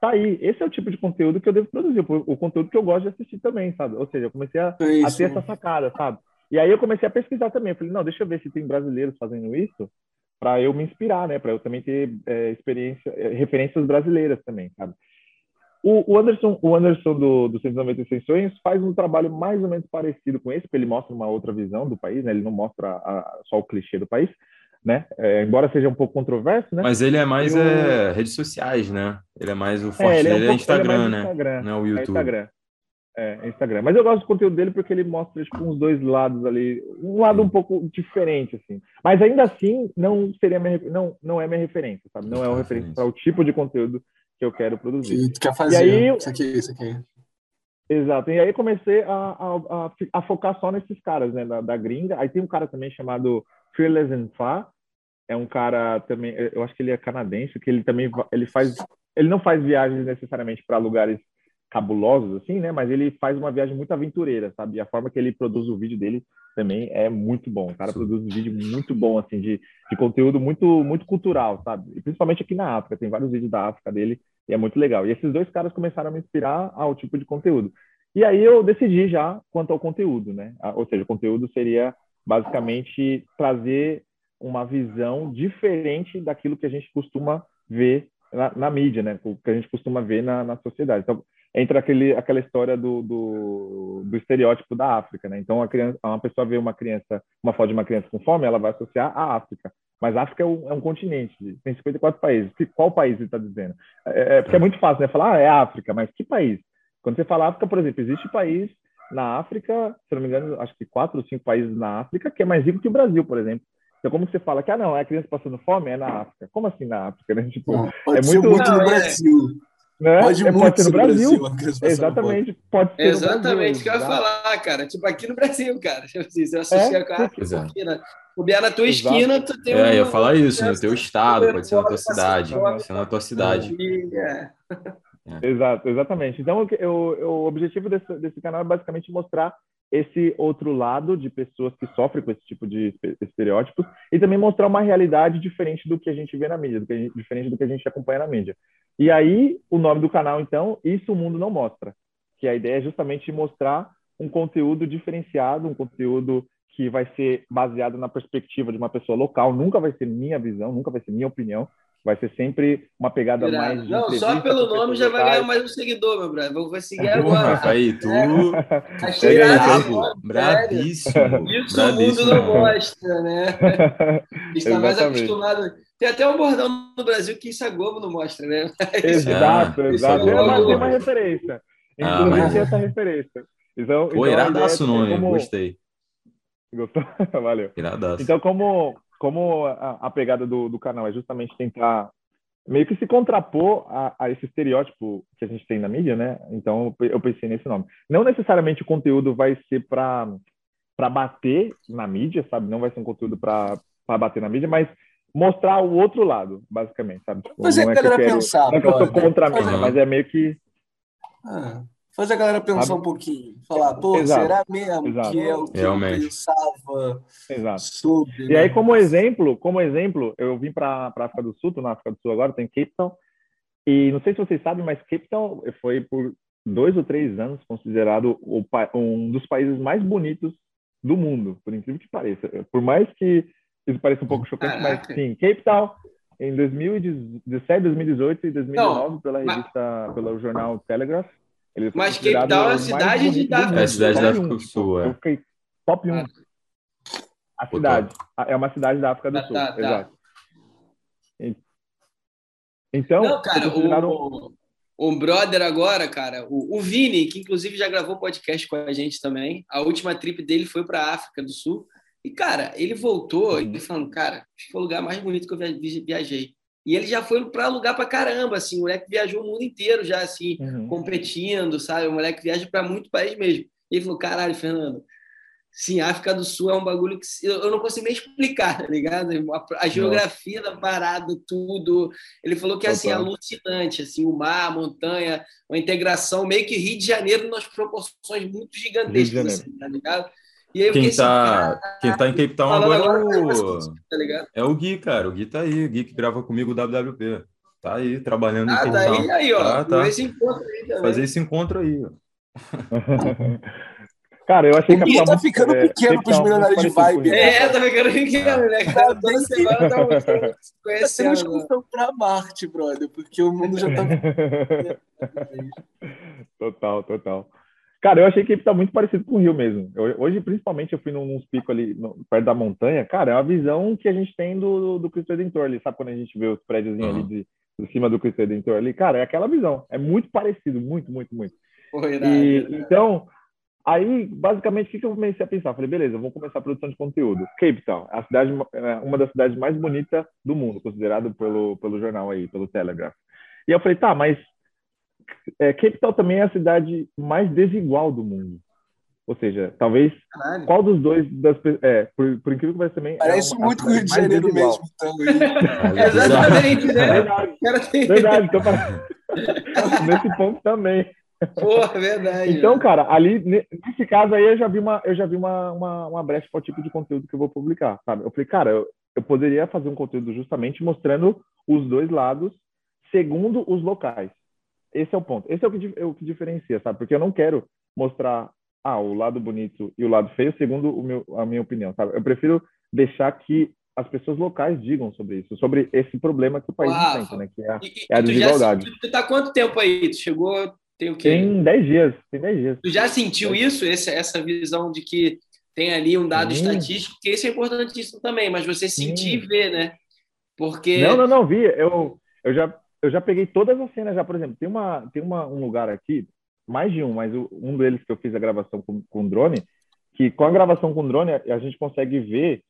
tá aí. Esse é o tipo de conteúdo que eu devo produzir, o, conteúdo que eu gosto de assistir também, sabe? Ou seja, eu comecei a, a ter essa sacada, sabe? E aí eu comecei a pesquisar também. Eu falei, não, deixa eu ver se tem brasileiros fazendo isso para eu me inspirar, né? Para eu também ter é, experiência, é, referências brasileiras também, sabe? O, o Anderson, o Anderson do, do 196 Sonhos faz um trabalho mais ou menos parecido com esse, porque ele mostra uma outra visão do país, né? Ele não mostra a, só o clichê do país, né? É, embora seja um pouco controverso, né? Mas ele é mais eu... é, redes sociais, né? Ele é mais o forte é, dele é, um é Instagram, né? Instagram, não é o YouTube. Instagram. É, Instagram. Mas eu gosto do conteúdo dele porque ele mostra tipo, uns dois lados ali, um lado um pouco diferente, assim. Mas ainda assim, não seria minha, não, não é minha referência, sabe? Não é uma referência para o tipo de conteúdo que eu quero produzir. Que tu quer fazer, e aí, isso aqui, isso aqui. Exato. E aí comecei a, a, a, a, focar só nesses caras, né, da, da, gringa. Aí tem um cara também chamado Fearless and Fa. É um cara também, eu acho que ele é canadense, que ele também ele faz, ele não faz viagens necessariamente para lugares cabulosos assim, né? Mas ele faz uma viagem muito aventureira, sabe? E a forma que ele produz o vídeo dele também é muito bom. O cara produz um vídeo muito bom assim de, de conteúdo muito muito cultural, sabe? E principalmente aqui na África, tem vários vídeos da África dele e é muito legal. E esses dois caras começaram a me inspirar ao tipo de conteúdo. E aí eu decidi já quanto ao conteúdo, né? Ou seja, o conteúdo seria basicamente trazer uma visão diferente daquilo que a gente costuma ver na, na mídia, né? O que a gente costuma ver na, na sociedade. Então, entra aquele, aquela história do, do, do, estereótipo da África, né? Então, a criança, uma pessoa vê uma criança, uma foto de uma criança com fome, ela vai associar à África. Mas a África é um, é um continente, tem 54 países. Qual país ele está dizendo? É, é, porque é muito fácil, né? Falar, ah, é África, mas que país? Quando você fala África, por exemplo, existe país na África, se não me engano, acho que quatro ou cinco países na África, que é mais rico que o Brasil, por exemplo. Então, como você fala que, ah, não, é a criança passando fome, é na África. Como assim na África? Né? Tipo, não, pode é muito, muito no é. Brasil. Né? Pode, é, pode ser no Brasil. Brasil Exatamente. Pode ser Exatamente o que eu ia falar, cara. Tipo, aqui no Brasil, cara. Tipo assim, você associa é, com a África. O Bia na tua Exato. esquina, tu tem É, um... ia falar isso, no teu estado, pode ser na tua cidade. Pode ser na tua cidade. É. Exato, exatamente. Então, eu, eu, o objetivo desse, desse canal é basicamente mostrar esse outro lado de pessoas que sofrem com esse tipo de estereótipos e também mostrar uma realidade diferente do que a gente vê na mídia, do gente, diferente do que a gente acompanha na mídia. E aí, o nome do canal, então, Isso o Mundo Não Mostra, que a ideia é justamente mostrar um conteúdo diferenciado, um conteúdo que vai ser baseado na perspectiva de uma pessoa local, nunca vai ser minha visão, nunca vai ser minha opinião, vai ser sempre uma pegada Irado. mais. Não, só pelo nome já vai ganhar mais um seguidor, meu brother. Vou seguir agora. Aí, tu. É. Achei irado, Bravíssimo. Isso o mundo não mostra, né? Está mais acostumado. Tem até um bordão no Brasil que isso a Globo não mostra, né? Exato, é, exato. É mas tem uma referência. Inclusive, ah, mas... essa referência. Então, Pô, então, iradaço o nome, como... gostei. Gostou? Valeu. Iradaço. Então, como como a, a pegada do, do, canal é justamente tentar meio que se contrapor a, a, esse estereótipo que a gente tem na mídia, né? Então eu pensei nesse nome. Não necessariamente o conteúdo vai ser para para bater na mídia, sabe? Não vai ser um conteúdo para bater na mídia, mas mostrar o outro lado, basicamente, sabe? Tipo, mas é que, que eu quero, pensar, não é que eu sou contra a mídia, mas é meio que ah. Fazer a galera pensar Sabe? um pouquinho. Falar, pô, Exato. será mesmo Exato. que é o que Realmente. eu pensava Exato. sobre. E aí, né? como exemplo, como exemplo, eu vim para a África do Sul, tô na África do Sul agora, tem Cape Town. E não sei se vocês sabem, mas Cape Town foi por dois ou três anos considerado o, um dos países mais bonitos do mundo, por incrível que pareça. Por mais que isso pareça um pouco chocante, Caraca. mas sim, Cape Town em 2017, 2018 e 2019 não, pela revista, mas... pelo jornal Telegraph ele Mas Cape Town é a cidade de África. É a cidade da África do Sul, é. Eu fiquei top 1. Ah. A cidade. É uma cidade da África do tá, Sul, tá, tá. exato. Então, Não, cara, o, o brother agora, cara, o, o Vini, que inclusive já gravou podcast com a gente também, a última trip dele foi para a África do Sul. E, cara, ele voltou e falando, cara, acho que foi o lugar mais bonito que eu viajei. E ele já foi para lugar para caramba, assim, o moleque viajou o mundo inteiro já, assim, uhum. competindo, sabe? O moleque viaja para muito país mesmo. E ele falou, caralho, Fernando, sim, a África do Sul é um bagulho que eu não consigo nem explicar, tá ligado? A, a geografia da parada, tudo. Ele falou que, assim, é alucinante, assim, o mar, a montanha, uma integração meio que Rio de Janeiro nas proporções muito gigantescas, assim, tá ligado? Aí, quem, tá, assim, quem tá em Cape Town agora, agora é o, tá é o Gui, cara. O Gui tá aí. O Gui que grava comigo o WWP. Tá aí, trabalhando ah, em Cape tá Town. Aí, aí, ó. Tá, tá. Esse encontro aí também. Fazer esse encontro aí, ó. Cara, eu achei que a tá ficando é, pequeno para os milionários de vibe. É, tá ficando pequeno, né, cara? Toda semana tá conhecendo. Temos discussão para Marte, brother, porque o mundo já tá. total, total. Cara, eu achei que ele tá muito parecido com o Rio mesmo. Eu, hoje, principalmente, eu fui num, num picos ali no, perto da montanha. Cara, é uma visão que a gente tem do, do Cristo Redentor ali. Sabe quando a gente vê os prédios uhum. ali de, de cima do Cristo Redentor ali? Cara, é aquela visão. É muito parecido, muito, muito, muito. Foi, e, então, aí, basicamente, o que, que eu comecei a pensar? Falei, beleza, vou começar a produção de conteúdo. Cape Town, a cidade, é uma das cidades mais bonitas do mundo, considerado pelo, pelo jornal aí, pelo Telegraph. E eu falei, tá, mas é, Cape Town também é a cidade mais desigual do mundo. Ou seja, talvez Caralho. qual dos dois das é, por, por incrível que pareça também. É Parece é uma, muito com o Rio de Janeiro desigual. mesmo, então. Exatamente, né? Verdade, verdade então, nesse ponto também. Porra, verdade. Então, cara, ali, nesse caso aí, eu já vi uma, eu já vi uma, uma, uma brecha para o tipo de conteúdo que eu vou publicar, sabe? Eu falei, cara, eu, eu poderia fazer um conteúdo justamente mostrando os dois lados segundo os locais. Esse é o ponto. Esse é o que, é o que diferencia, sabe? Porque eu não quero mostrar ah, o lado bonito e o lado feio segundo o meu, a minha opinião, sabe? Eu prefiro deixar que as pessoas locais digam sobre isso, sobre esse problema que o país Uau. enfrenta, né? Que é a, e, é a desigualdade. Já, tu tá quanto tempo aí? Tu chegou tem o quê? Tem 10 dias, tem 10 dias. Tu já sentiu isso, essa, essa visão de que tem ali um dado Sim. estatístico, que isso é importantíssimo também, mas você sentir e ver, né? Porque... Não, não, não, vi. Eu, eu, já, eu já peguei todas as cenas já, por exemplo, tem, uma, tem uma, um lugar aqui, mais de um, mas um deles que eu fiz a gravação com, com drone, que com a gravação com drone a gente consegue ver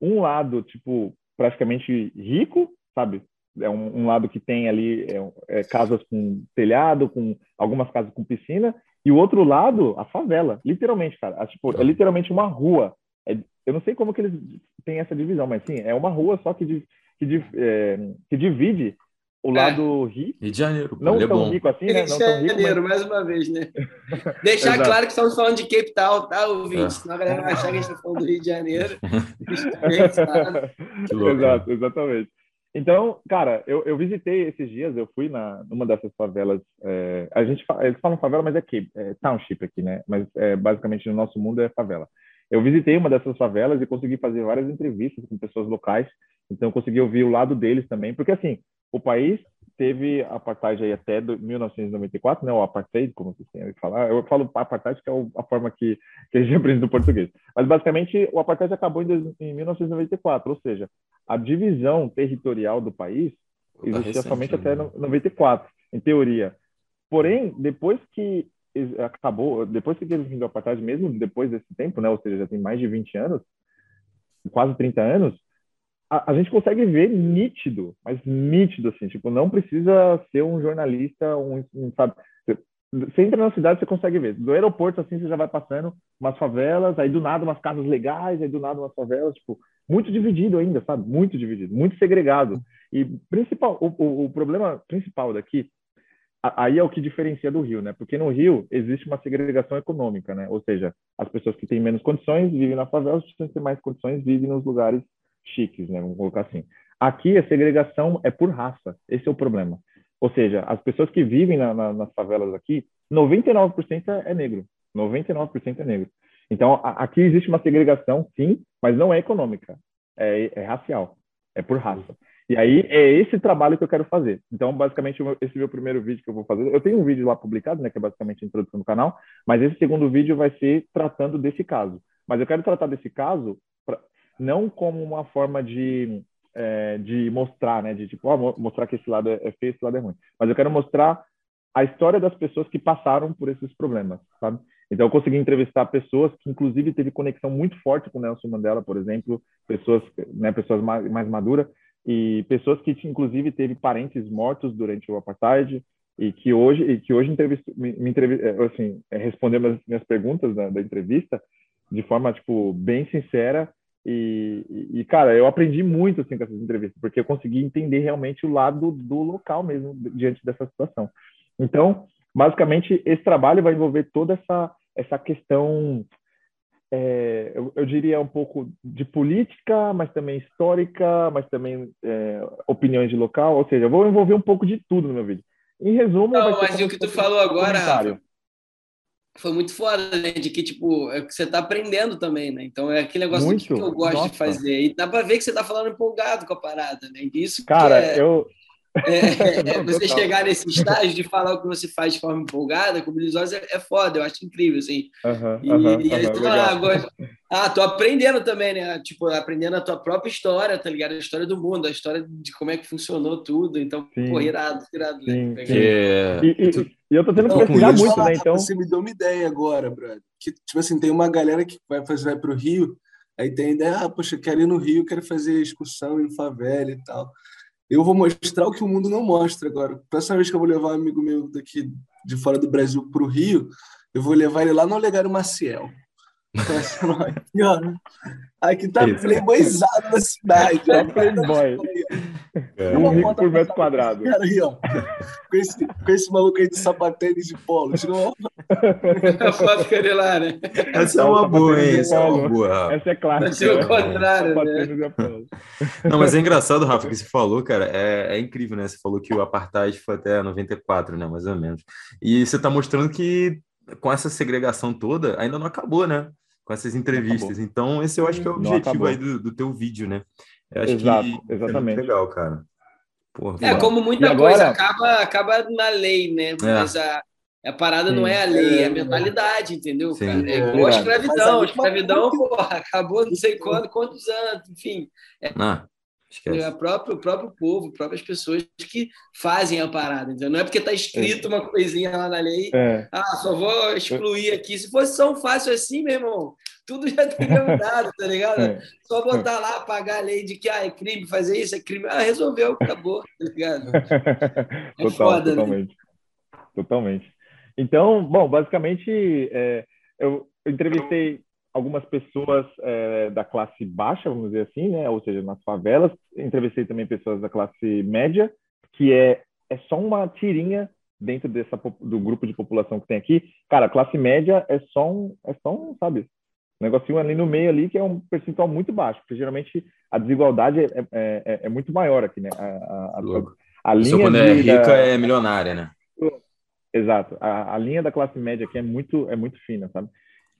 um lado, tipo, praticamente rico, sabe? é um, um, lado que tem ali é, é, casas com telhado, com algumas casas com piscina, e o outro lado, a favela, literalmente, cara. tipo, é literalmente uma rua. É, eu não sei como que eles têm essa divisão, mas sim, é uma rua só que, que, é, que divide o é. lado rico. Rio de Janeiro. Não tão bom. rico assim, né? Não Rio de Janeiro, mas... mais uma vez, né? Deixar claro que estamos falando de Cape Town, tá, ouvinte? É. Senão a galera vai achar que a gente está falando do Rio de Janeiro. Exato, exatamente. Então, cara, eu, eu visitei esses dias, eu fui na numa dessas favelas. É, a gente eles falam favela, mas é que é township aqui, né? Mas é, basicamente no nosso mundo é favela. Eu visitei uma dessas favelas e consegui fazer várias entrevistas com pessoas locais. Então, consegui ouvir o lado deles também, porque assim, o país teve apartheid aí até 1994, né? O apartheid, como vocês têm que falar. Eu falo apartheid que é a forma que, que a gente aprende no português. Mas basicamente o apartheid acabou em, em 1994, ou seja, a divisão territorial do país existia recente, somente né? até 94, em teoria. Porém, depois que acabou, depois que vindo do apartheid, mesmo depois desse tempo, né? Ou seja, já tem mais de 20 anos, quase 30 anos, a, a, gente consegue ver nítido, mas nítido, assim, tipo, não precisa ser um jornalista, um, um sabe, você entra na cidade, você consegue ver. Do aeroporto, assim, você já vai passando umas favelas, aí do nada umas casas legais, aí do nada umas favelas, tipo, muito dividido ainda, sabe? Muito dividido, muito segregado. E principal, o, o, o problema principal daqui, aí é o que diferencia do Rio, né? Porque no Rio existe uma segregação econômica, né? Ou seja, as pessoas que têm menos condições vivem na favela, as pessoas que têm mais condições vivem nos lugares chiques, né? Vamos colocar assim. Aqui a segregação é por raça. Esse é o problema. Ou seja, as pessoas que vivem na, na, nas favelas aqui, 99% é negro. 99% é negro. Então, a, aqui existe uma segregação, sim, mas não é econômica. É, é, racial. É por raça. E aí, é esse trabalho que eu quero fazer. Então, basicamente, esse meu primeiro vídeo que eu vou fazer, eu tenho um vídeo lá publicado, né, que é basicamente a introdução do canal, mas esse segundo vídeo vai ser tratando desse caso. Mas eu quero tratar desse caso não como uma forma de, é, de mostrar, né? De tipo, mostrar que esse lado é, é feio, esse lado é ruim. Mas eu quero mostrar a história das pessoas que passaram por esses problemas, sabe? Então eu consegui entrevistar pessoas que inclusive teve conexão muito forte com Nelson Mandela, por exemplo, pessoas, né, pessoas mais, mais maduras e pessoas que inclusive teve parentes mortos durante o apartheid e que hoje e que hoje me, me é, assim, é, respondendo as minhas perguntas da, da entrevista de forma tipo bem sincera e, e, cara, eu aprendi muito assim com essas entrevistas, porque eu consegui entender realmente o lado do local mesmo diante dessa situação. Então, basicamente, esse trabalho vai envolver toda essa, essa questão, é, eu, eu, diria, um pouco de política, mas também histórica, mas também é, opiniões de local, ou seja, eu vou envolver um pouco de tudo no meu vídeo. Em resumo, Não, mas o que tu falou agora, Rafa, foi muito foda, né? De que, tipo, é que você tá aprendendo também, né? Então é aquele negócio que eu gosto Nossa. de fazer. E dá pra ver que você tá falando empolgado com a parada, né? Isso Cara, é... eu. É, é, você chegar nesse estágio de falar o que você faz de forma empolgada, como eles é, é foda, eu acho incrível, assim. Uhum, e, uhum, e aí uhum, ah, agora, ah, tô aprendendo também, né? Tipo, aprendendo a tua própria história, tá ligado? A história do mundo, a história de como é que funcionou tudo. Então, sim, pô, irado, irado. Sim, né? sim. E, e, e, eu tô tendo que pesquisar muito, falar, né? Então... Você me deu uma ideia agora, brother. Que, tipo assim, tem uma galera que vai fazer, vai pro Rio, aí tem a ideia, ah, poxa, quero ir no Rio, quero fazer excursão em favela e tal eu vou mostrar o que o mundo não mostra agora. Próxima vez que eu vou levar um amigo meu daqui de fora do Brasil para o Rio, eu vou levar ele lá no Olegário Maciel. Aqui, ó. Aqui tá playboyzado na cidade. É playboy. É. Um rico por metro quadrado. Cara, aí, ó. Com esse, com esse maluco aí de sapatênis de polo. Tirou a foto com lá, né? Essa é uma boa, hein? Essa é uma boa. Essa é clássica. É o contrário, né? Não, mas é engraçado, Rafa, que você falou, cara. É, é incrível, né? Você falou que o apartheid foi até 94, né? Mais ou menos. E você tá mostrando que com essa segregação toda, ainda não acabou, né? Com essas entrevistas. Então, esse eu acho que é o objetivo aí do, do teu vídeo, né? Eu acho Exato, que exatamente. É legal, cara. Porra, é, como muita agora... coisa acaba, acaba na lei, né? É. Mas a, a parada Sim. não é a lei, é a mentalidade, entendeu, Sim. cara? É igual a escravidão. A escravidão, porra, acabou não sei quando, quantos anos, enfim. É... Ah. Esquece. É o próprio, o próprio povo, próprias pessoas que fazem a parada. Então, não é porque está escrito é. uma coisinha lá na lei, é. ah, só vou excluir aqui. Se fosse tão fácil assim, meu irmão, tudo já teria mudado, tá ligado? É. Só botar lá, pagar a lei de que ah, é crime fazer isso, é crime. Ah, resolveu, acabou, tá ligado? É Total, foda, né? totalmente. Né? Totalmente. Então, bom, basicamente, é, eu entrevistei algumas pessoas é, da classe baixa, vamos dizer assim, né? Ou seja, nas favelas. Entrevistei também pessoas da classe média, que é, é só uma tirinha dentro dessa do grupo de população que tem aqui. Cara, classe média é só um, é só um, sabe? Um negocinho ali no meio ali que é um percentual muito baixo, porque geralmente a desigualdade é, é, é, é muito maior aqui, né? A, a, a, a linha quando é rica da... é milionária, né? Exato. A, a linha da classe média aqui é muito, é muito fina, sabe?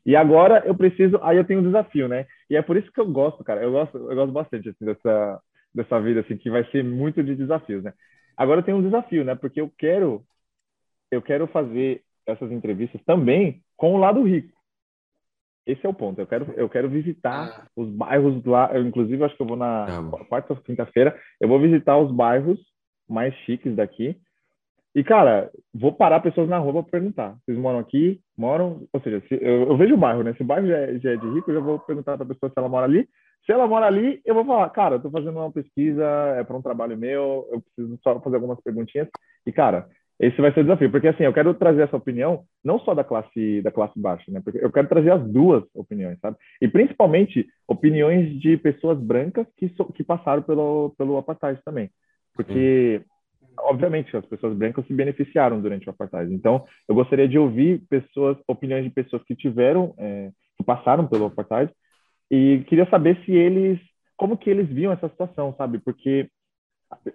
E agora eu preciso, aí eu tenho um desafio, né? E é por isso que eu gosto, cara. Eu gosto, eu gosto bastante assim, dessa dessa vida assim que vai ser muito de desafios, né? Agora eu tenho um desafio, né? Porque eu quero eu quero fazer essas entrevistas também com o lado rico. Esse é o ponto. Eu quero eu quero visitar ah. os bairros lá, eu, inclusive acho que eu vou na ah, quarta ou quinta-feira, eu vou visitar os bairros mais chiques daqui e, cara, vou parar pessoas na rua para perguntar. Vocês moram aqui? Moram? Ou seja, se, eu, eu, vejo o bairro, né? Se o bairro já é, já é de rico, eu já vou perguntar para a pessoa se ela mora ali. Se ela mora ali, eu vou falar, cara, eu tô fazendo uma pesquisa, é para um trabalho meu, eu preciso só fazer algumas perguntinhas. E, cara, esse vai ser o desafio, porque assim, eu quero trazer essa opinião não só da classe da classe baixa, né? Porque eu quero trazer as duas opiniões, sabe? E principalmente opiniões de pessoas brancas que so, que passaram pelo pelo apartheid também. Porque obviamente, as pessoas brancas se beneficiaram durante o apartheid. Então, eu gostaria de ouvir pessoas, opiniões de pessoas que tiveram, é, que passaram pelo apartheid, e queria saber se eles, como que eles viam essa situação, sabe? Porque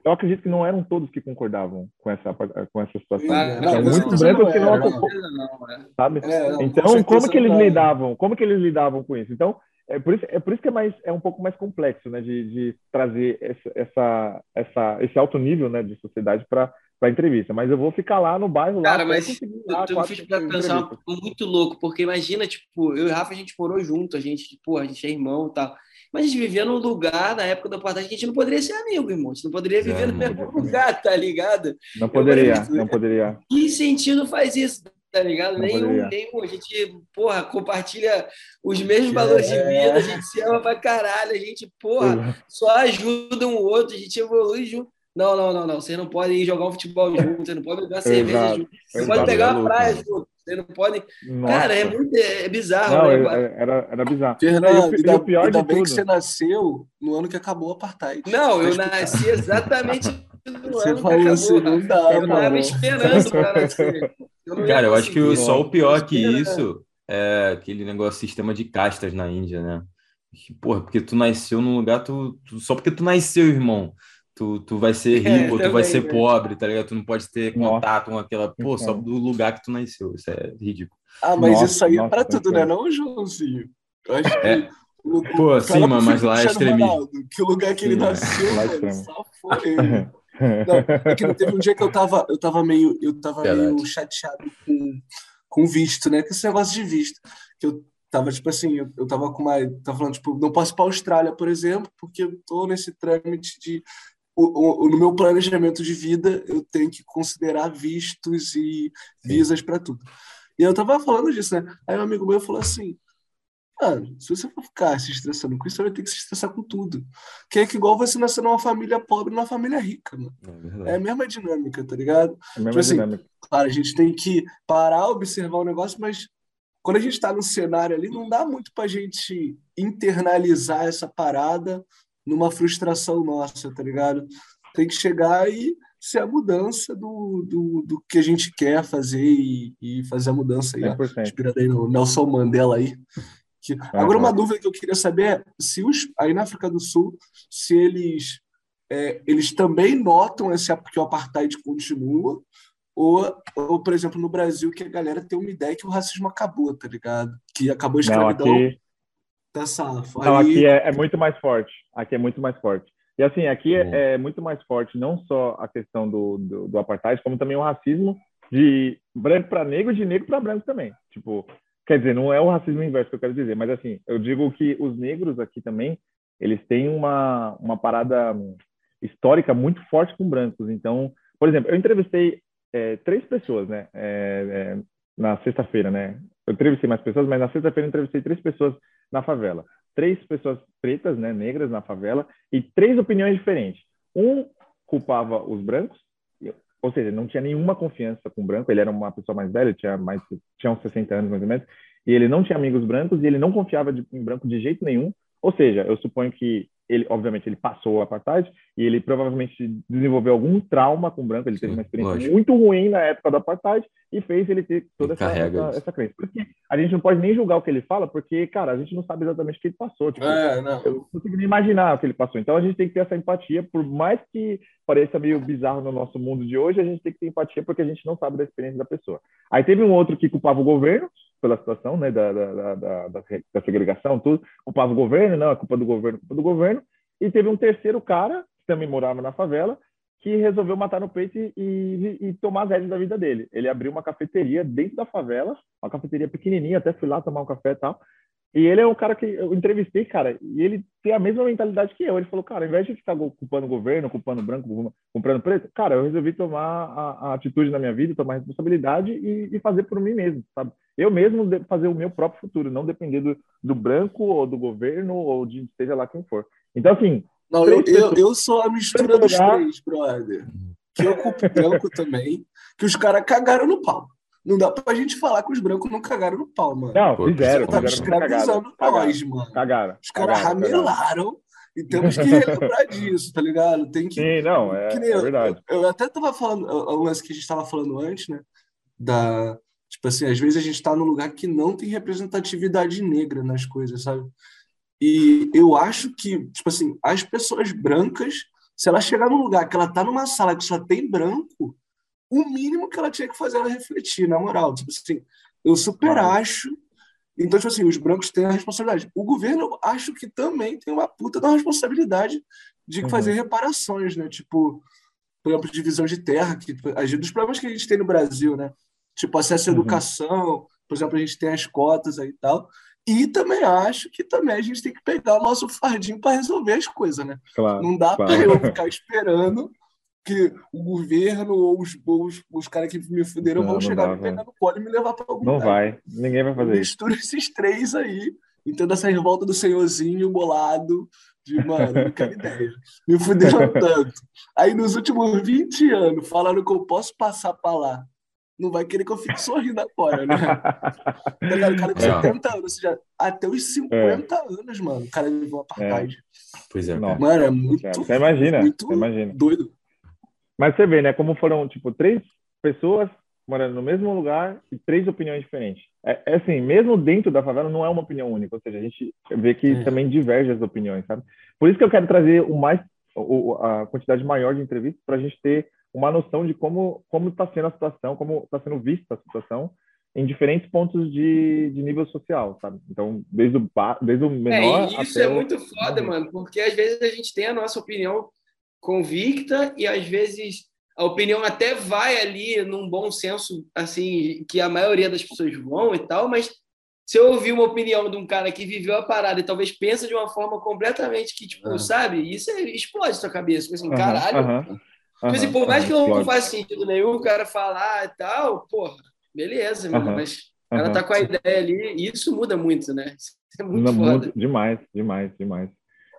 eu acredito que não eram todos que concordavam com essa com essa situação. Não, São muitos brancos que não, não, é. sabe? É, não, então, como que eles lidavam? Como que eles lidavam com isso? Então, é por isso, é por isso que é mais é um pouco mais complexo, né, de, de trazer essa, essa, essa, esse alto nível, né, de sociedade para para entrevista. Mas eu vou ficar lá no bairro Cara, lá. mas lá, tu me fez pensar muito louco, porque imagina, tipo, eu e o Rafa a gente morou junto, a gente, tipo, a gente é irmão e tal. Mas a gente vivia num lugar, na época da apartheid, que a gente não poderia ser amigo, irmão. A gente não poderia viver é, no mesmo lugar, tá ligado? Não poderia, não poderia. Que sentido faz isso? tá ligado? Nenhum, nenhum. A gente, porra, compartilha os mesmos é. valores de vida, a gente se ama pra caralho, a gente, porra, só ajuda um outro, a gente evolui junto. Não, não, não, não. Você não pode ir jogar um futebol junto, você não pode beber cerveja junto, você pode pegar uma praia junto. Você não pode. Nossa. Cara, é muito é bizarro. Não, né? era, era bizarro. Fernando, e, o pior ainda de bem tudo. que você nasceu no ano que acabou o apartheid. Não, eu nasci exatamente no você ano falou que acabou. Assim, não dá, eu tava esperando para nascer. Cara, eu acho que só o pior que isso é aquele negócio sistema de castas na Índia, né? Porra, porque tu nasceu num lugar, tu, tu só porque tu nasceu, irmão, tu, tu vai ser é, rico, é, tu vai ser pobre, tá ligado? Tu não pode ter contato com aquela, pô, só do lugar que tu nasceu. Isso é ridículo. Ah, mas nossa, isso aí é pra tudo, né? Não, Joãozinho? Eu acho que. É. O, pô, sim, mas lá é extremista. Que o lugar que ele sim, é. nasceu, é. mano, só foi. Não, é que teve um dia que eu tava, eu tava meio, eu tava meio chateado com, com visto, né? Com esse negócio de visto. Que eu tava, tipo assim, eu, eu tava com uma. Tava falando, tipo, não posso ir pra Austrália, por exemplo, porque eu tô nesse trâmite de. O, o, no meu planejamento de vida, eu tenho que considerar vistos e visas para tudo. E eu tava falando disso, né? Aí um amigo meu falou assim: Mano, se você for ficar se estressando com isso, você vai ter que se estressar com tudo. Que é que igual você nascer numa família pobre numa família rica, mano. É, é a mesma dinâmica, tá ligado? É a mesma tipo assim, dinâmica. Claro, a gente tem que parar, observar o negócio, mas quando a gente está no cenário ali, não dá muito pra gente internalizar essa parada numa frustração nossa, tá ligado? Tem que chegar e ser a mudança do, do, do que a gente quer fazer e, e fazer a mudança aí, inspirada aí no Nelson Mandela aí. Que... Agora, uma dúvida que eu queria saber é se os, aí na África do Sul, se eles, é, eles também notam esse, que o apartheid continua, ou, ou, por exemplo, no Brasil, que a galera tem uma ideia que o racismo acabou, tá ligado? Que acabou a escravidão. Não, aqui... Tá safo. Não, aí... aqui é, é muito mais forte. Aqui é muito mais forte. E assim, aqui é, é, muito mais forte não só a questão do, do, do apartheid, como também o racismo de branco para negro, de negro para branco também. Tipo, quer dizer, não é o racismo inverso que eu quero dizer, mas assim, eu digo que os negros aqui também, eles têm uma, uma parada histórica muito forte com brancos. Então, por exemplo, eu entrevistei é, três pessoas, né, é, é na sexta-feira, né? Eu entrevistei mais pessoas, mas na sexta-feira eu entrevistei três pessoas na favela três pessoas pretas, né, negras na favela e três opiniões diferentes. Um culpava os brancos, ou seja, não tinha nenhuma confiança com o branco, ele era uma pessoa mais velha, tinha mais tinha uns 60 anos mais ou menos, e ele não tinha amigos brancos e ele não confiava de, em branco de jeito nenhum. Ou seja, eu suponho que ele, obviamente, ele passou o apartheid e ele provavelmente desenvolveu algum trauma com o branco. Ele Sim, teve uma experiência lógico. muito ruim na época do apartheid e fez ele ter toda essa, essa, essa, crença. Porque a gente não pode nem julgar o que ele fala, porque, cara, a gente não sabe exatamente o que ele passou. Tipo, é, não. Eu não consigo nem imaginar o que ele passou. Então a gente tem que ter essa empatia, por mais que pareça meio bizarro no nosso mundo de hoje, a gente tem que ter empatia porque a gente não sabe da experiência da pessoa. Aí teve um outro que culpava o governo pela situação, né, da, da, da, da, segregação, tudo, culpava o governo, não, é culpa do governo, culpa do governo, e teve um terceiro cara, que também morava na favela, que resolveu matar no peito e, e, e, tomar as rédeas da vida dele. Ele abriu uma cafeteria dentro da favela, uma cafeteria pequenininha, até fui lá tomar um café e tal. E ele é um cara que eu entrevistei, cara, e ele tem a mesma mentalidade que eu. Ele falou, cara, ao invés de ficar culpando o governo, culpando o branco, comprando preto, cara, eu resolvi tomar a, a atitude na minha vida, tomar responsabilidade e, e, fazer por mim mesmo, sabe? Eu mesmo fazer o meu próprio futuro, não depender do, do branco ou do governo ou de seja lá quem for. Então, assim. Não, eu, eu, eu, sou a mistura dos três, brother. Que eu culpo branco também, que os caras cagaram no pau. Não dá pra gente falar que os brancos não cagaram no pau, mano. Não, fizeram. Tava escravizando nós, mano. Cagaram. Os caras ramelaram. E temos que relembrar disso, tá ligado? Tem que. Sim, não, é, é verdade. Eu, eu, até tava falando, o lance que a gente tava falando antes, né? Da. Tipo assim, às vezes a gente tá num lugar que não tem representatividade negra nas coisas, sabe? E eu acho que, tipo assim, as pessoas brancas, se ela chegar num lugar que ela tá numa sala que só tem branco, o mínimo que ela tinha que fazer era refletir, na moral. Tipo assim, eu super acho. Então, tipo assim, os brancos têm a responsabilidade. O governo, acho que também tem uma puta da responsabilidade de uhum. fazer reparações, né? Tipo, por exemplo, divisão de terra, que dos problemas que a gente tem no Brasil, né? Tipo, acesso à uhum. educação, por exemplo, a gente tem as cotas aí e tal. E também acho que também a gente tem que pegar o nosso fardinho para resolver as coisas, né? Claro, não dá claro. para eu ficar esperando que o governo ou os, os, os caras que me fuderam não, vão não chegar dá, me pegar no colo e me levar para algum Não lugar. vai, ninguém vai fazer Mistura isso. esses três aí, entendo essa revolta do senhorzinho bolado, de, mano, não quero ideia. Me fuderam tanto. Aí nos últimos 20 anos, falaram que eu posso passar para lá não vai querer que eu fique sorrindo agora, né? tá ligado? O cara com 70 anos, ou seja, até os 50 é. anos, mano, o cara viveu apartheid. É. Pois é. Não. Mano, é muito. Você imagina, muito você imagina. doido. Mas você vê, né? Como foram, tipo, três pessoas morando no mesmo lugar e três opiniões diferentes. É, é assim, mesmo dentro da favela não é uma opinião única, ou seja, a gente vê que é. também diverge as opiniões, sabe? Por isso que eu quero trazer o mais, o, a quantidade maior de entrevistas para a gente ter uma noção de como como está sendo a situação, como está sendo vista a situação em diferentes pontos de, de nível social, sabe? Então, desde o, desde o menor. É, isso é o... muito foda, mano, porque às vezes a gente tem a nossa opinião convicta e às vezes a opinião até vai ali num bom senso, assim, que a maioria das pessoas vão e tal, mas se eu ouvir uma opinião de um cara que viveu a parada e talvez pensa de uma forma completamente que, tipo, sabe? Isso é, explode sua cabeça. Assim, uhum, caralho, uhum. Tipo assim, por mais que não, não faça sentido nenhum o cara falar e tal, porra, beleza, uhum. mas Uhum. Ela tá com a ideia ali e isso muda muito, né? Isso é muito muda foda. Muito, demais, demais, demais.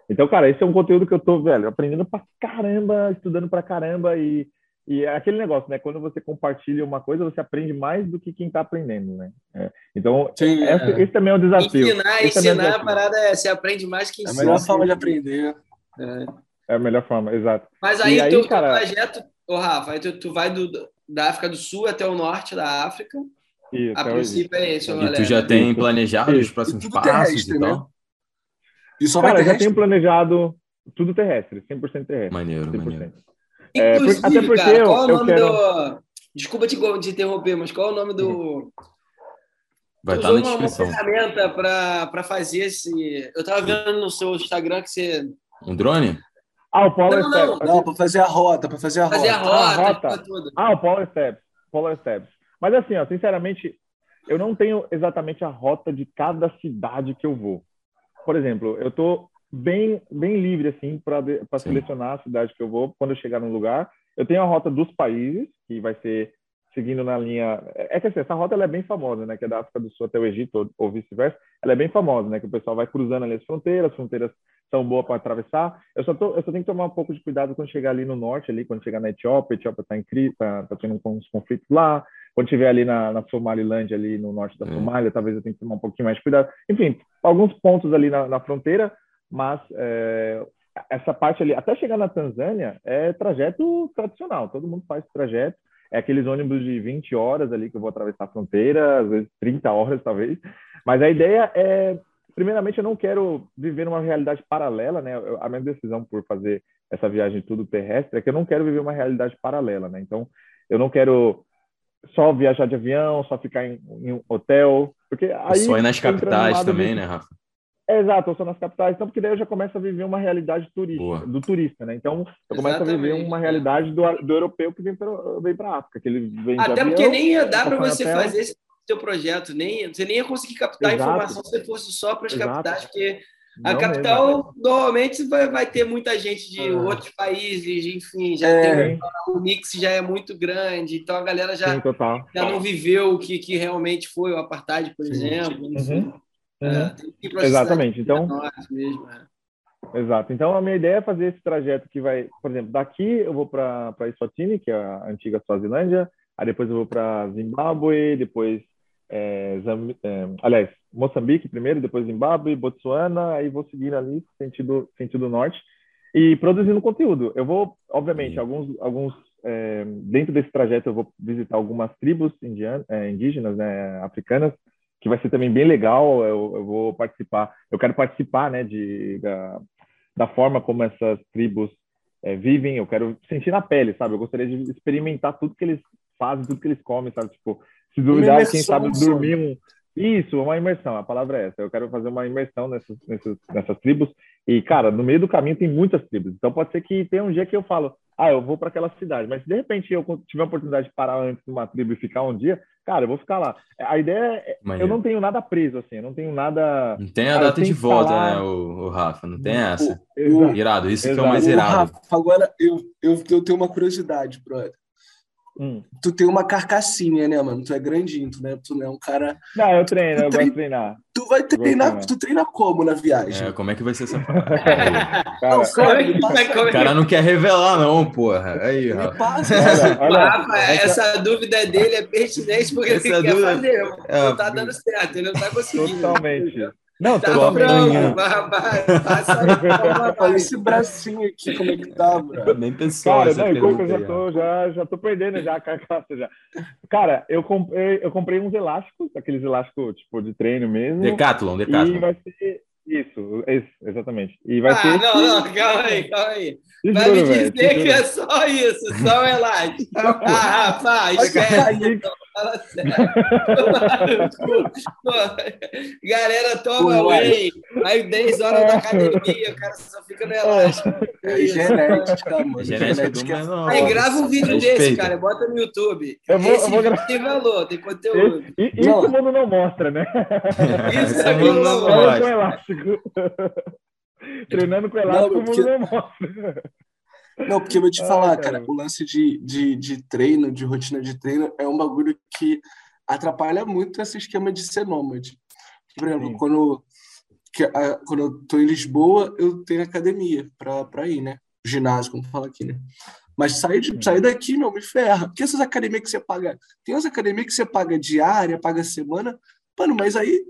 Então, cara, esse é um conteúdo que eu tô, velho, aprendendo pra caramba, estudando pra caramba e, e é aquele negócio, né? Quando você compartilha uma coisa, você aprende mais do que quem tá aprendendo, né? É. Então, Sim, esse, é. esse, também é um desafio. Ensinar, esse é ensinar é a parada é, você aprende mais que ensina. É a melhor forma de aprender. É. é a melhor forma, exato. Mas aí, o teu cara... trajeto, ô Rafa, aí tu, tu vai do, da África do Sul até o norte da África. Isso, a princípio é esse, E tu já tem planejado os próximos passos terrestre, e tal? Né? E só Cara, vai já tenho planejado tudo terrestre, 100% terrestre. Maneiro, 100%. maneiro. É, até porque cara, eu, qual é o nome quero... do... Desculpa te, te interromper, mas qual é o nome do... Vai estar tá na descrição. uma ferramenta para fazer esse... Eu estava vendo no seu Instagram que você... Um drone? Ah, o Power não, Steps. Não, não para fazer a rota, para fazer a fazer rota. Fazer a rota, ah, rota. Ah, o Power Steps. Power Steps. Mas assim, ó, sinceramente, eu não tenho exatamente a rota de cada cidade que eu vou. Por exemplo, eu tô bem bem livre assim para selecionar a cidade que eu vou quando eu chegar no lugar. Eu tenho a rota dos países, que vai ser seguindo na linha. É que assim, essa rota ela é bem famosa, né? Que é da África do Sul até o Egito, ou, ou vice-versa. Ela é bem famosa, né? Que o pessoal vai cruzando ali as fronteiras, as fronteiras são boas para atravessar. Eu só, tô, eu só tenho que tomar um pouco de cuidado quando chegar ali no norte, ali, quando chegar na Etiópia. A Etiópia está em crise, tá, tá tendo uns conflitos lá. Quando estiver ali na, na Somalilândia, ali no norte da hum. Somália, talvez eu tenha que tomar um pouquinho mais de cuidado. Enfim, alguns pontos ali na, na fronteira, mas é, essa parte ali, até chegar na Tanzânia, é trajeto tradicional. Todo mundo faz trajeto. É aqueles ônibus de 20 horas ali que eu vou atravessar a fronteira, às vezes 30 horas, talvez. Mas a ideia é primeiramente, eu não quero viver uma realidade paralela, né? A minha decisão por fazer essa viagem tudo terrestre é que eu não quero viver uma realidade paralela, né? Então, eu não quero só viajar de avião, só ficar em, em um hotel, porque aí só ir nas capitais também, de... né, Rafa? É, exato, eu sou nas capitais, então porque daí eu já começo a viver uma realidade turista, do turista, né? Então eu começo Exatamente, a viver uma realidade do, do europeu que vem para vem para África, que ele vem Até avião, porque nem ia dar para você fazer seu projeto, nem você nem ia conseguir captar Exato. informação se fosse só para as capitais, porque a não capital mesmo. normalmente vai, vai ter muita gente de ah. outros países, enfim, já é. tem, o mix já é muito grande, então a galera já, Sim, já não viveu o que, que realmente foi o apartheid, por Sim. exemplo. Uhum. É, Exatamente. Então, mesmo, é. Exato. Então a minha ideia é fazer esse trajeto que vai, por exemplo, daqui eu vou para para Eswatini, que é a antiga Suazilândia, aí depois eu vou para Zimbábue, depois é, Zambi, é, aliás, Moçambique primeiro, depois Zimbábue, Botsuana, aí vou seguir ali sentido sentido norte e produzindo conteúdo. Eu vou, obviamente, alguns alguns é, dentro desse trajeto eu vou visitar algumas tribos indianas, é, indígenas, né, africanas, que vai ser também bem legal. Eu, eu vou participar, eu quero participar, né, de da, da forma como essas tribos é, vivem. Eu quero sentir na pele, sabe? Eu gostaria de experimentar tudo que eles fazem, tudo que eles comem, sabe? Tipo, se duvidar, quem sabe dormir um. Isso, uma imersão, a palavra é essa. Eu quero fazer uma imersão nessas, nessas, nessas tribos. E, cara, no meio do caminho tem muitas tribos. Então pode ser que tenha um dia que eu falo, ah, eu vou para aquela cidade. Mas se de repente eu tiver a oportunidade de parar antes de uma tribo e ficar um dia, cara, eu vou ficar lá. A ideia é, eu não tenho nada preso, assim, eu não tenho nada. Não tem a data de volta, falar... né, o, o, Rafa? Não tem essa. O, o, irado, isso Exato. que é o mais irado. Rafa, agora eu, eu, eu tenho uma curiosidade, brother. Hum. Tu tem uma carcassinha, né, mano? Tu é grandinho, tu, né? tu não é um cara. Não, eu treino, eu treina... gosto de treinar. Tu vai treinar, tu treina como na viagem? É, como é que vai ser essa cara, não, sabe, O cara não quer revelar, não, porra. Aí. Passa, olha, olha, Rafa, essa dúvida dele é pertinente porque essa ele quer dúvida... fazer. É, não tá dando certo, ele não tá conseguindo. Totalmente. Não, tá frango, Olha esse bracinho aqui, como é que tá, bro? Nem pessoal. Cara, não, eu já tô, já, já tô perdendo já a carcaça já. Cara, eu comprei, eu comprei uns elásticos, aqueles elásticos tipo de treino mesmo. Decathlon, Decathlon. E vai ser isso, isso, exatamente. E vai ah, ser. Não, não, calma aí, calma aí. Vai me dizer que é só isso, só o elástico. Ah, rapaz, esquece. Fala sério. Galera toma whey, aí 10 horas da academia, o cara só fica no elástico. É genética, mano. Genética não, Aí grava um vídeo desse, cara, bota no YouTube. Eu vou, Esse eu vou gravar. tem valor, tem conteúdo. Esse, isso o mundo não mostra, né? Isso é mundo não mostra. Com elástico. Treinando com elástico, o mundo não mostra. Não, porque eu vou te falar, cara, o lance de, de, de treino, de rotina de treino, é um bagulho que atrapalha muito esse esquema de ser nômade. Por exemplo, quando, que, a, quando eu estou em Lisboa, eu tenho academia para ir, né? Ginásio, como fala aqui, né? Mas sair, de, sair daqui, meu, me ferra. Porque essas academias que você paga. Tem umas academias que você paga diária, paga semana. Mano, mas aí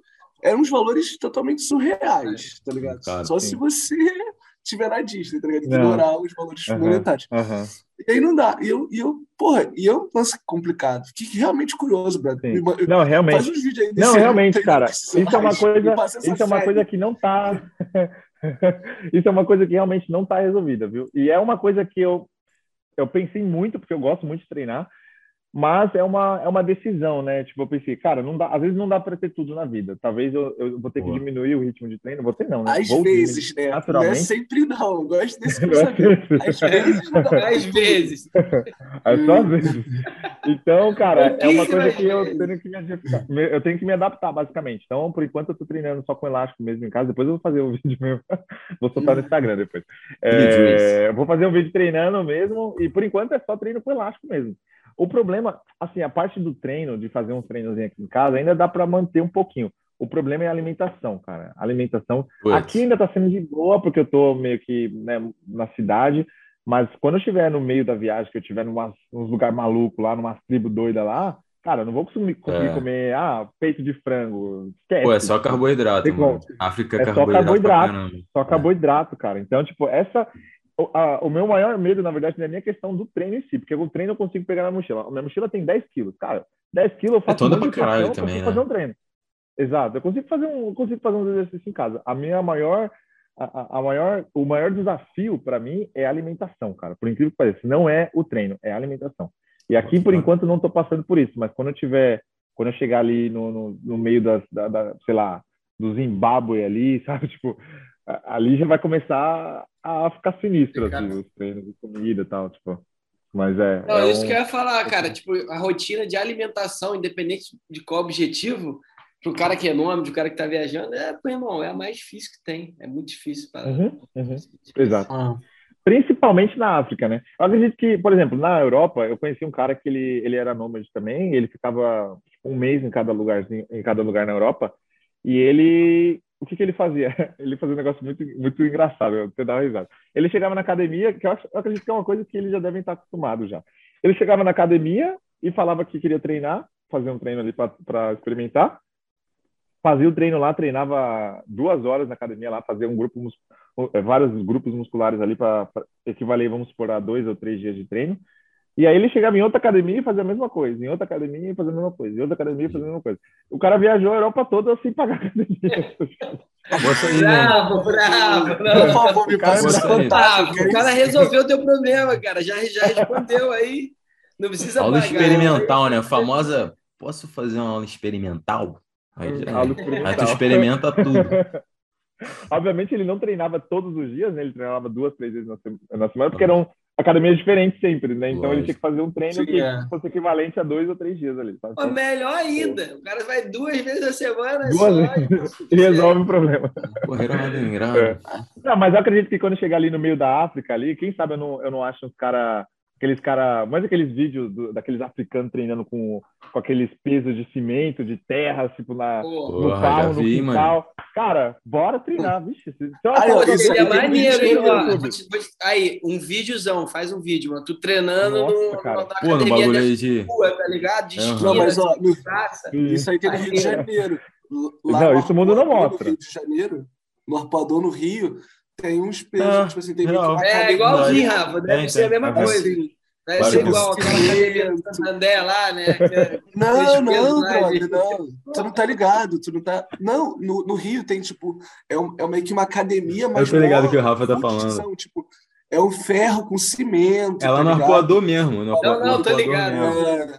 eram uns valores totalmente surreais, tá ligado? Claro, Só sim. se você tiver na Disney, tá ligado? Ignorar não. os valores uhum, monetários. Uhum. E aí não dá. E eu, e eu porra, e eu, nossa, complicado. Fiquei realmente curioso, brother. Não, realmente. Faz uns vídeos aí Não, realmente, cara. Isso é uma coisa, isso é uma coisa que não tá. isso é uma coisa que realmente não tá resolvida, viu? E é uma coisa que eu eu pensei muito, porque eu gosto muito de treinar, mas é uma, é uma decisão, né? Tipo, eu pensei, cara, não dá, às vezes não dá para ter tudo na vida. Talvez eu, eu vou ter Boa. que diminuir o ritmo de treino. Vou ter não, né? Às vou vezes, né? Naturalmente. Não é sempre não. Eu gosto desse pensamento. Às vezes não. Às vezes. É só às vezes. Então, cara, é uma coisa que eu tenho que me adaptar. Eu tenho que me adaptar, basicamente. Então, por enquanto, eu tô treinando só com elástico mesmo em casa. Depois eu vou fazer um vídeo mesmo. vou soltar no Instagram depois. É, vou fazer um vídeo treinando mesmo. E por enquanto é só treino com elástico mesmo. O problema, assim, a parte do treino, de fazer um treinozinho aqui em casa, ainda dá para manter um pouquinho. O problema é a alimentação, cara. A alimentação. Aqui ainda tá sendo de boa, porque eu tô meio que né, na cidade, mas quando eu estiver no meio da viagem, que eu estiver num lugar maluco lá, numa tribo doida lá, cara, eu não vou conseguir, conseguir é. comer ah, peito de frango. Esquece. Pô, é só carboidrato, mano. África é carboidrato. Só carboidrato. Só é. carboidrato, cara. Então, tipo, essa o, a, o meu maior medo, na verdade, não é nem a questão do treino em si, porque o treino eu consigo pegar na mochila. A minha mochila tem 10 quilos. Cara, 10 quilos eu faço é um pra caralho também, né? fazer um treino. Exato, eu consigo fazer um, consigo fazer um exercício em casa. A minha maior, a, a maior, o maior desafio para mim é a alimentação, cara. Por incrível que pareça, não é o treino, é a alimentação. E aqui, por enquanto, não estou passando por isso, mas quando eu tiver, quando eu chegar ali no, no, no meio das, da, da, sei lá, do Zimbábue ali, sabe? Tipo, ali já vai começar a ficar sinistro, assim, os treinos de comida e tal, tipo. Mas é. Não, é isso um... que eu ia falar, cara. Tipo, a rotina de alimentação, independente de qual objetivo, para o cara que é nome, o cara que está viajando, é, pô, irmão, é a mais difícil que tem. É muito difícil. Pra... Uhum, uhum. Exato. Ah. Principalmente na África, né? Eu acredito que, por exemplo, na Europa, eu conheci um cara que ele, ele era nômade também, ele ficava tipo, um mês em cada lugarzinho, em cada lugar na Europa, e ele o que, que ele fazia? Ele fazia um negócio muito, muito engraçado, eu até dava risada. Ele chegava na academia, que eu, acho, eu acredito que é uma coisa que eles já devem estar acostumados já. Ele chegava na academia e falava que queria treinar, fazer um treino ali para experimentar. Fazia o treino lá, treinava duas horas na academia lá, fazia um grupo, vários grupos musculares ali para equivaler, vamos supor, a dois ou três dias de treino. E aí ele chegava em outra academia e fazia a mesma coisa, em outra academia e fazia a mesma coisa, em outra academia e fazia a mesma coisa. O cara viajou a Europa toda sem pagar academia. bravo, bravo, Por favor, me passa O cara resolveu o teu problema, cara. Já, já respondeu aí. Não precisa aula pagar. experimental, né? A famosa, posso fazer uma aula experimental? Aí, já, aula experimental. aí tu experimenta tudo. Obviamente ele não treinava todos os dias, né? Ele treinava duas, três vezes na semana, porque eram academias diferentes sempre, né? Então Lógico. ele tinha que fazer um treino Sim, que é. fosse equivalente a dois ou três dias ali. Então, melhor ainda, o cara vai duas vezes a semana. Duas só, vezes e resolve o problema. É. Não, mas eu acredito que quando chegar ali no meio da África ali, quem sabe eu não, eu não acho uns caras aqueles cara, mais aqueles vídeos do, daqueles africanos treinando com, com aqueles pesos de cimento, de terra, tipo na, no carro, no vi, quintal. Mano. Cara, bora treinar, vixe. Isso é, aí, isso é maneiro, hein, Aí, um videozão, faz um vídeo, mano. Tu treinando Nossa, no, cara. Pô, no bagulho de... Rua, tá ligado? De uhum. Não, mas ó, no... isso aí tem no Rio de Janeiro. Lá não, isso o mundo não mostra. No Rio de Janeiro, no Arpoador, no Rio, tem uns pesos, ah, tipo assim, tem não, É, igualzinho, Rafa, deve é, ser a mesma coisa. Deve claro ser igual aquela academia do Santander lá, né? É não, não, brother, não. Tu não tá ligado, tu não tá... Não, no, no Rio tem, tipo, é, um, é meio que uma academia, mas... Eu tô ligado que o Rafa tá falando. São, tipo, é um ferro com cimento, É lá tá no arcoador mesmo. No não, não, tô ligado. É,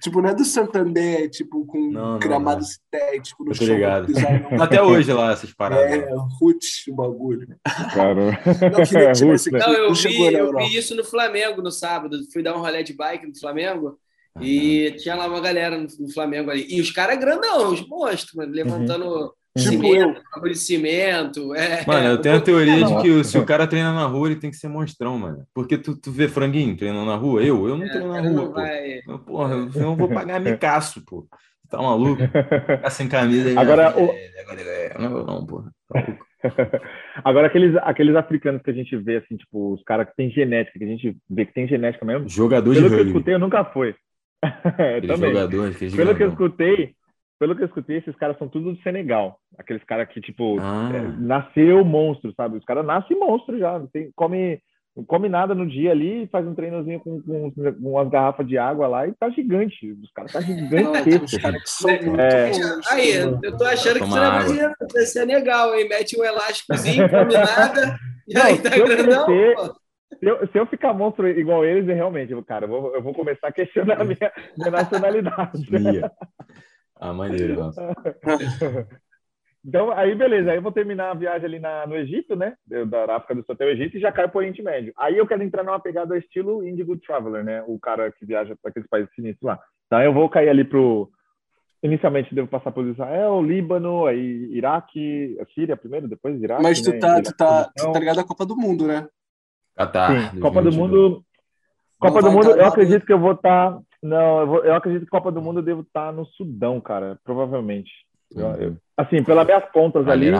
Tipo, não é do Santander, tipo, com não, gramado sintético no chão. Ligado. Até hoje lá, essas paradas. É, roots o bagulho. Cara. Não, tirar esse aqui. Não, eu, vi, eu vi isso no Flamengo no sábado. Fui dar um rolê de bike no Flamengo. E tinha lá uma galera no, no, Flamengo ali. E os caras grandão, os monstros, mano, levantando uhum. Tipo cimento, eu. de cimento. É, mano, eu tenho a teoria de que se o cara treina na rua, ele tem que ser monstrão, mano. Porque tu, tu vê franguinho treinando na rua? Eu? Eu não é, treino na rua, pô. Vai... Então, porra, eu não vou pagar micaço, pô. Tá maluco? Ficar sem camisa. Agora, o... É, não, não, porra. Tá Agora, aqueles, aqueles africanos que a gente vê, assim, tipo, os caras que tem genética, que a gente vê que tem genética mesmo. Jogador Pelo de que eu escutei, eu nunca fui. Também. Jogador, Pelo que eu escutei, pelo que eu escutei, esses caras são tudo do Senegal. Aqueles caras que, tipo, ah. é, nasceu monstro, sabe? Os caras nascem monstro já. Tem, come, não come nada no dia ali, faz um treinozinho com, com, com umas garrafas de água lá e tá gigante. Os caras tá gigantescos. é... Aí, eu tô achando que você brasileiro, vai ser legal, hein? Mete um elásticozinho, come nada, e aí tá grandão, se eu, se eu ficar monstro igual eles, realmente, cara, eu vou, eu vou começar a questionar a minha, minha nacionalidade. Ah, maneiro, Então, aí beleza, aí eu vou terminar a viagem ali na, no Egito, né? Da África do Sul até o Egito e já caio para o Oriente Médio. Aí eu quero entrar numa pegada estilo Indigo Traveler, né? O cara que viaja para aqueles países sinistros lá. Então eu vou cair ali pro. Inicialmente devo passar por Israel, Líbano, aí Iraque, Síria primeiro, depois Iraque. Mas tu, né? tá, tu, tá, tu tá ligado à Copa do Mundo, né? Ah, tá. Sim, Copa do Mundo. Copa do Mundo, eu acredito que eu vou estar. Tá... Não, eu, vou... eu acredito que Copa do Mundo eu devo estar tá no Sudão, cara, provavelmente. Eu, eu, assim, pelas minhas contas ali,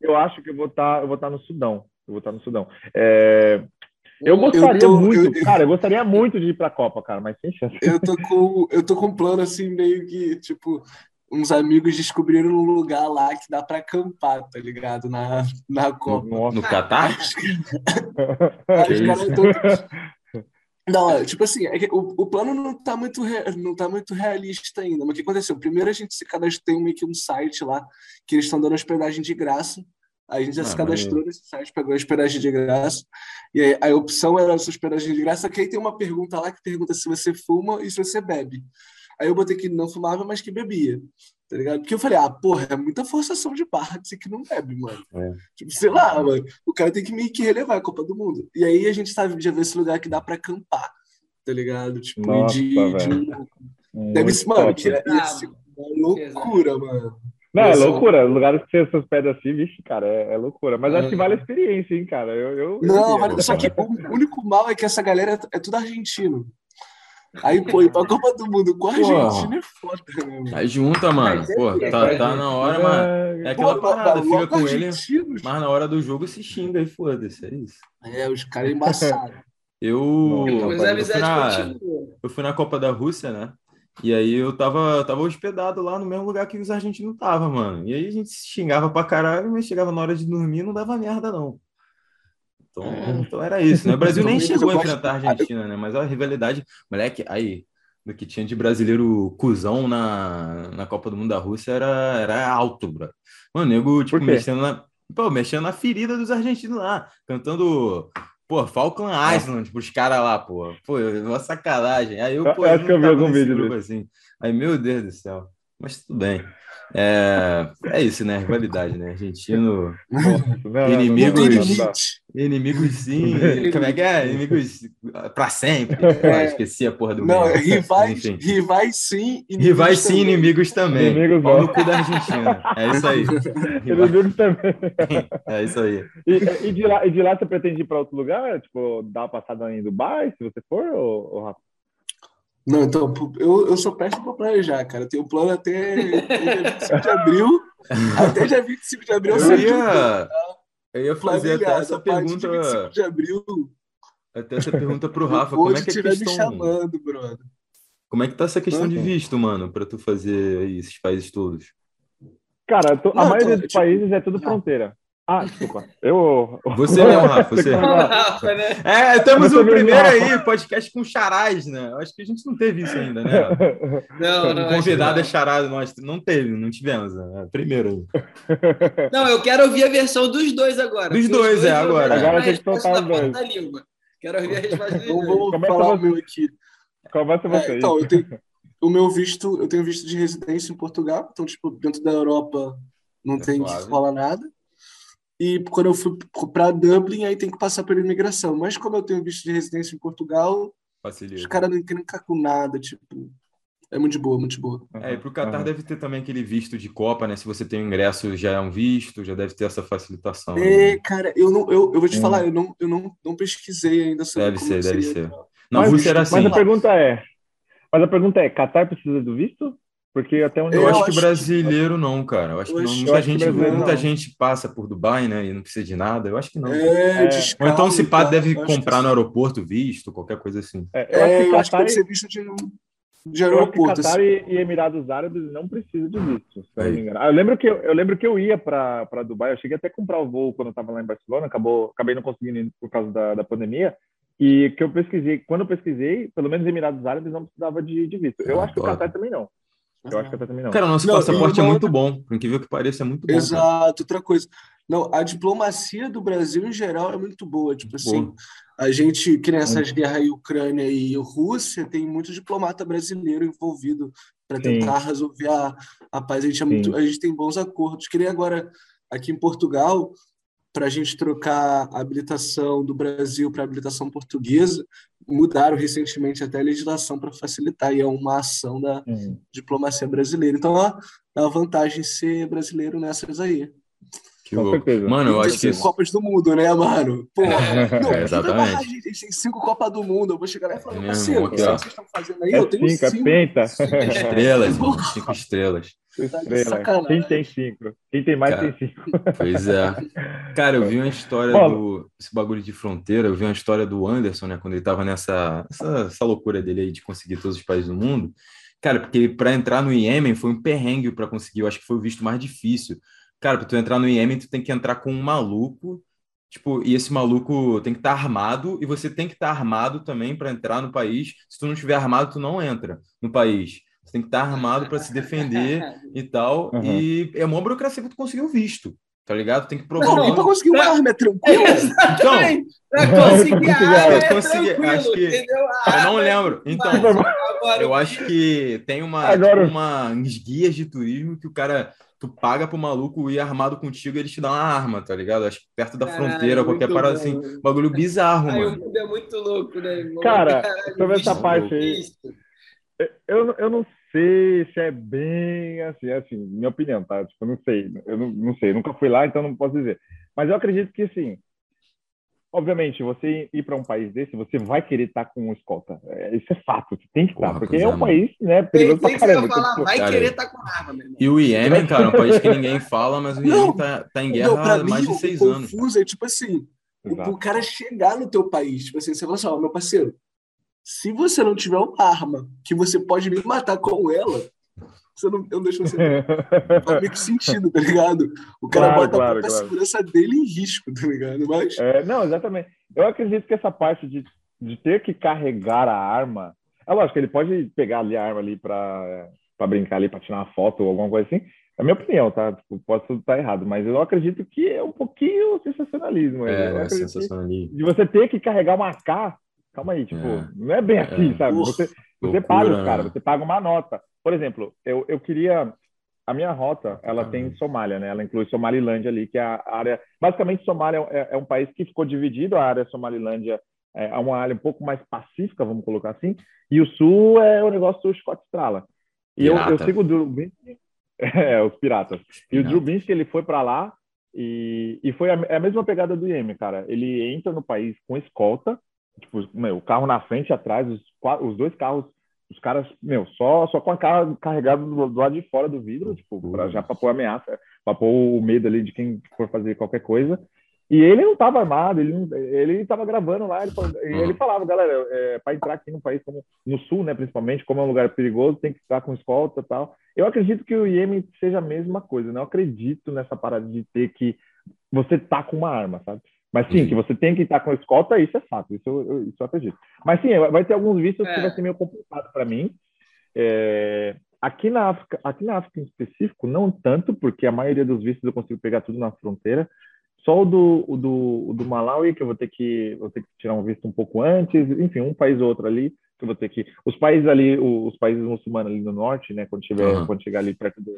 eu acho que eu vou estar, tá, eu vou estar tá no Sudão. Eu vou estar no Sudão. É, eu gostaria eu tô, muito, eu, cara, eu gostaria muito de ir para a Copa, cara, mas sem chance. Eu tô com, eu tô com um plano assim meio que tipo uns amigos descobriram um lugar lá que dá para acampar, tá ligado? Na, na Copa. No, no Catar? Os caras não, é, tipo assim, é o, o plano não tá, muito não tá muito realista ainda. Mas o que aconteceu? Primeiro a gente se cadastrou, tem meio que um site lá que eles estão dando hospedagem de graça. A gente já ah, se cadastrou mas... nesse site, pegou a hospedagem de graça. E aí, a opção era essa hospedagem de graça, que aí tem uma pergunta lá que pergunta se você fuma e se você bebe. Aí eu botei que não fumava, mas que bebia tá ligado? Porque eu falei, ah, porra, é muita forçação de barra dizer que não bebe, mano. É. Tipo, sei lá, mano, o cara tem que meio que relevar a Copa do Mundo. E aí a gente sabe, já vê esse lugar que dá pra acampar, tá ligado? Tipo, Nossa, de, de... Deve ser, mano, que é, loucura, mano. Não, é loucura. Lugares que você se hospeda assim, vixe, cara, é, é loucura. Mas é. acho que vale a experiência, hein, cara. Eu, eu, não, eu só que o único mal é que essa galera é tudo argentino. Aí, pô, ir pra Copa do Mundo com a Argentina é foda, né, mano? Aí junta, mano. Pô, tá, tá na hora, mano. É aquela pô, parada, fica com ele, mas na hora do jogo se xinga e foda-se, é isso. É, os caras embaçados. Eu, eu, fui na, eu fui na Copa da Rússia, né? E aí eu tava, tava hospedado lá no mesmo lugar que os argentinos estavam, mano. E aí a gente se xingava pra caralho, mas chegava na hora de dormir não dava merda, não. Então, é. então era isso, né? O Brasil nem chegou a enfrentar a Argentina, né? Mas a rivalidade, moleque, aí, do que tinha de brasileiro cuzão na, na Copa do Mundo da Rússia era, era alto, bro. Mano, nego, tipo, mexendo na, pô, mexendo na ferida dos argentinos lá, cantando, pô, Falkland é. Island pros caras lá, pô. Pô, uma sacanagem. Aí eu, pô, eu acho que eu vi algum vídeo assim. Aí, meu Deus do céu. Mas tudo bem. É, é isso, né? Rivalidade, né? Argentino. Não, inimigos. Inimigos sim. Como é que é? Inimigos para sempre. É. esqueci a porra do Não, rivais, rivais sim. Rivais sim, também. inimigos também. Inimigos Pau no cu da Argentina. É isso aí. Inimigos também. É isso aí. E, e, de lá, e de lá você pretende ir para outro lugar? Tipo, dar uma passada em Dubai, se você for, ou, ou Rafa? Não, então, eu, eu sou péssimo para planejar, cara. Eu tenho um plano até, até dia 25 de abril. até dia 25 de abril eu, ia, eu ia fazer até essa pergunta. 25 de abril. Até essa pergunta pro Rafa. Como é que é a questão... me chamando, brother. Como é que tá essa questão de visto, mano, para tu fazer aí, esses países todos? Cara, tô, a maioria tô, dos tipo, países é tudo fronteira. Ah, desculpa. Eu. Você mesmo, Rafa. Você. Rafa, né? É, temos o primeiro aí, podcast com charais, né? Eu acho que a gente não teve isso ainda, né? Não, não. Convidado é charado, nós não teve, não tivemos. Né? Primeiro aí. Não, eu quero ouvir a versão dos dois agora. Dos dois, dois, é, agora. Agora tem que soltar os dois. Quero ouvir a resposta dos dois. Vou falar o meu aqui. Começa você. É, então, eu tenho, o meu visto, eu tenho visto de residência em Portugal, então, tipo, dentro da Europa não é tem suave. que falar nada. E quando eu fui para Dublin, aí tem que passar pela imigração. Mas como eu tenho visto de residência em Portugal, Facilita. os caras não querem ficar com nada, tipo. É muito boa, muito boa. É, e para o Qatar uhum. deve ter também aquele visto de Copa, né? Se você tem um ingresso, já é um visto, já deve ter essa facilitação. É, né? cara, eu não, eu, eu vou te hum. falar, eu não, eu não, não pesquisei ainda sobre Deve ser, deve ser. Na mas, assim. Mas a pergunta é, mas a pergunta é, Qatar precisa do visto? Porque até onde eu, eu acho, acho que brasileiro que... não, cara. Eu acho eu que não. Muita, gente, muita não. gente passa por Dubai, né? E não precisa de nada. Eu acho que não. É, é. Ou então se pá, deve comprar no aeroporto visto, qualquer coisa assim. É, eu, é, acho, que acho que deve ser visto de, de aeroporto. Qatar assim. e, Emirados Árabes não precisam de visto. eu, lembro que eu, eu lembro que eu ia para Dubai. Eu cheguei até a comprar o voo quando eu estava lá em Barcelona. Acabou, acabei não conseguindo ir por causa da, da pandemia. E que eu pesquisei, quando eu pesquisei, pelo menos Emirados Árabes não precisava de, de visto. Eu ah, acho que o Qatar também não. Eu acho que até também não. Cara, o nosso não, passaporte é muito bom. Por incrível que pareça, é muito bom. Exato, cara. outra coisa. Não, a diplomacia do Brasil, em geral, é muito boa. Tipo muito assim, boa. a gente, que nessas é. guerras aí, Ucrânia e Rússia, tem muito diplomata brasileiro envolvido para tentar Sim. resolver a, a paz. A gente, é muito, a gente tem bons acordos. Queria agora, aqui em Portugal, para a gente trocar a habilitação do Brasil para a habilitação portuguesa, mudaram recentemente até a legislação para facilitar, e é uma ação da uhum. diplomacia brasileira. Então, ó, uma vantagem ser brasileiro nessas aí. Que Com certeza. Mano, eu acho que. Cinco Copas do Mundo, né, mano? Pô, é, não, exatamente. A gente tem cinco Copas do Mundo. Eu vou chegar lá e falar, é parceiro, o que vocês estão fazendo aí? É eu tenho cinco. É cinco, penta. cinco estrelas, mano. Cinco estrelas. Estrela. Quem tem cinco? Quem tem mais Cara, tem cinco. Pois é. Cara, eu vi uma história Bom, do. Esse bagulho de fronteira, eu vi uma história do Anderson, né? Quando ele tava nessa essa, essa loucura dele aí de conseguir todos os países do mundo. Cara, porque para entrar no Iêmen foi um perrengue para conseguir, eu acho que foi o visto mais difícil. Cara, para tu entrar no Iêmen, tu tem que entrar com um maluco, tipo, e esse maluco tem que estar tá armado, e você tem que estar tá armado também para entrar no país. Se tu não estiver armado, tu não entra no país. Você tem que estar tá armado para se defender e tal. Uhum. E é uma burocracia para tu conseguir o visto. Tá ligado? Tem que provar. Não, para conseguir uma arma é tranquilo. Então, para conseguir a arma é consegui, acho que eu não lembro. Então, eu acho que tem uma, Agora... uma uns guias de turismo que o cara tu paga pro maluco ir armado contigo e ele te dá uma arma, tá ligado? Acho que perto da Caralho, fronteira, qualquer parada assim. Bagulho bizarro, Ai, mano. O mundo é muito louco, né, irmão? Cara, Caralho, sobre essa parte aí. Eu, eu não sei se é bem assim, assim, minha opinião, tá? Tipo, eu não sei, eu não, não sei, eu nunca fui lá, então não posso dizer. Mas eu acredito que, assim, obviamente, você ir para um país desse, você vai querer estar com um escolta. É, isso é fato, você tem que estar, porque é um país, né, perigoso pra caramba. Falar, vai cara, querer estar com arma, meu irmão. E o Iêmen, cara, é um país que ninguém fala, mas o Iêmen tá, tá em guerra há mais de seis anos. Confuso é tipo assim, o, o, cara chegar no teu país, tipo assim, você fala assim, ó, meu parceiro, se você não tiver uma arma que você pode me matar com ela, você não, eu não deixo você. Faz meio que sentido, tá ligado? O cara claro, bota claro, a claro. segurança dele em risco, tá ligado? Mas... É, não, exatamente. Eu acredito que essa parte de, de ter que carregar a arma. É lógico, ele pode pegar ali a arma ali para brincar ali, para tirar uma foto ou alguma coisa assim. É a minha opinião, tá? Tipo, posso estar errado, mas eu acredito que é um pouquinho sensacionalismo. É, é sensacionalismo. De você ter que carregar uma AK Calma aí, tipo, é. não é bem assim, é. sabe? Você, você paga os caras, né? você paga uma nota. Por exemplo, eu, eu queria. A minha rota, ela ah. tem Somália, né? Ela inclui Somalilândia ali, que é a área. Basicamente, Somália é, é um país que ficou dividido. A área Somalilândia é uma área um pouco mais pacífica, vamos colocar assim. E o sul é o negócio do Scott Strala. E eu, eu, sigo o Drew é, os piratas. E o Drew Binsky, ele foi para lá e, e foi a, é a mesma pegada do Iêmen, cara. Ele entra no país com escolta, Tipo, meu, o carro na frente e atrás, os, os dois carros, os caras, meu, só, só com a cara carregada do, do lado de fora do vidro, tipo, pra, já pra pôr ameaça, pra pôr o medo ali de quem for fazer qualquer coisa. E ele não tava armado, ele, ele tava gravando lá, ele, ele falava, galera, é, para entrar aqui no país, como no sul, né, principalmente, como é um lugar perigoso, tem que estar com escolta e tal. Eu acredito que o Iêmen seja a mesma coisa, não acredito nessa parada de ter que você tá com uma arma, sabe? Mas sim, uhum. que você tem que estar com escolta, isso é fato, isso eu, isso eu acredito. Mas sim, vai ter alguns vistos é. que vai ser meio complicado para mim. É, aqui, na África, aqui na África em específico, não tanto, porque a maioria dos vistos eu consigo pegar tudo na fronteira. Só o do, o do, o do Malawi, que eu vou ter que, vou ter que tirar um visto um pouco antes, enfim, um país ou outro ali, que eu vou ter que. Os países ali, os países muçulmanos ali no norte, né, quando, tiver, uhum. quando chegar ali perto do,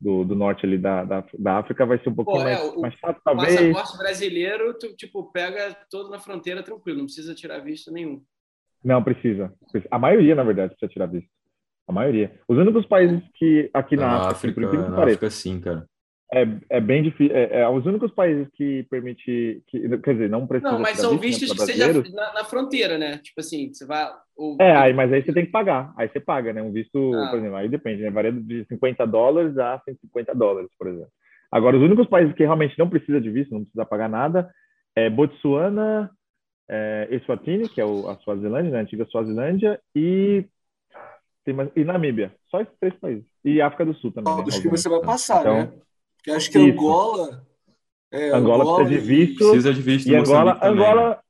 do, do norte ali da, da, da, África vai ser um pouquinho Pô, mais, é, o, mais fácil, talvez. O passaporte brasileiro, tu, tipo, pega todo na fronteira tranquilo, não precisa tirar visto nenhum. Não, precisa. A maioria, na verdade, precisa tirar visto. A maioria. Os únicos países que aqui na, na África, África, na pareça, África sim, cara. É, é bem difícil. É, é, os únicos países que permite, que, quer dizer, não precisa. Não, mas são vistos né, que seja na, na, fronteira, né? Tipo assim, você vai. Ou... É, aí, mas aí você tem que pagar. Aí você paga, né? Um visto, ah. por exemplo, aí depende, né? Varia de 50 dólares a 150 dólares, por exemplo. Agora, os únicos países que realmente não precisa de visto, não precisa pagar nada, é Botsuana, é, Eswatini, que é o, a Suazilândia, né? a antiga Suazilândia, e, tem mais, e Namíbia. Só esses três países. E África do Sul também. Né? Acho que você vai passar, então, né? Porque acho que Isso. Angola. É, Angola, Angola, precisa de visto. Precisa de visto. E Angola, Angola,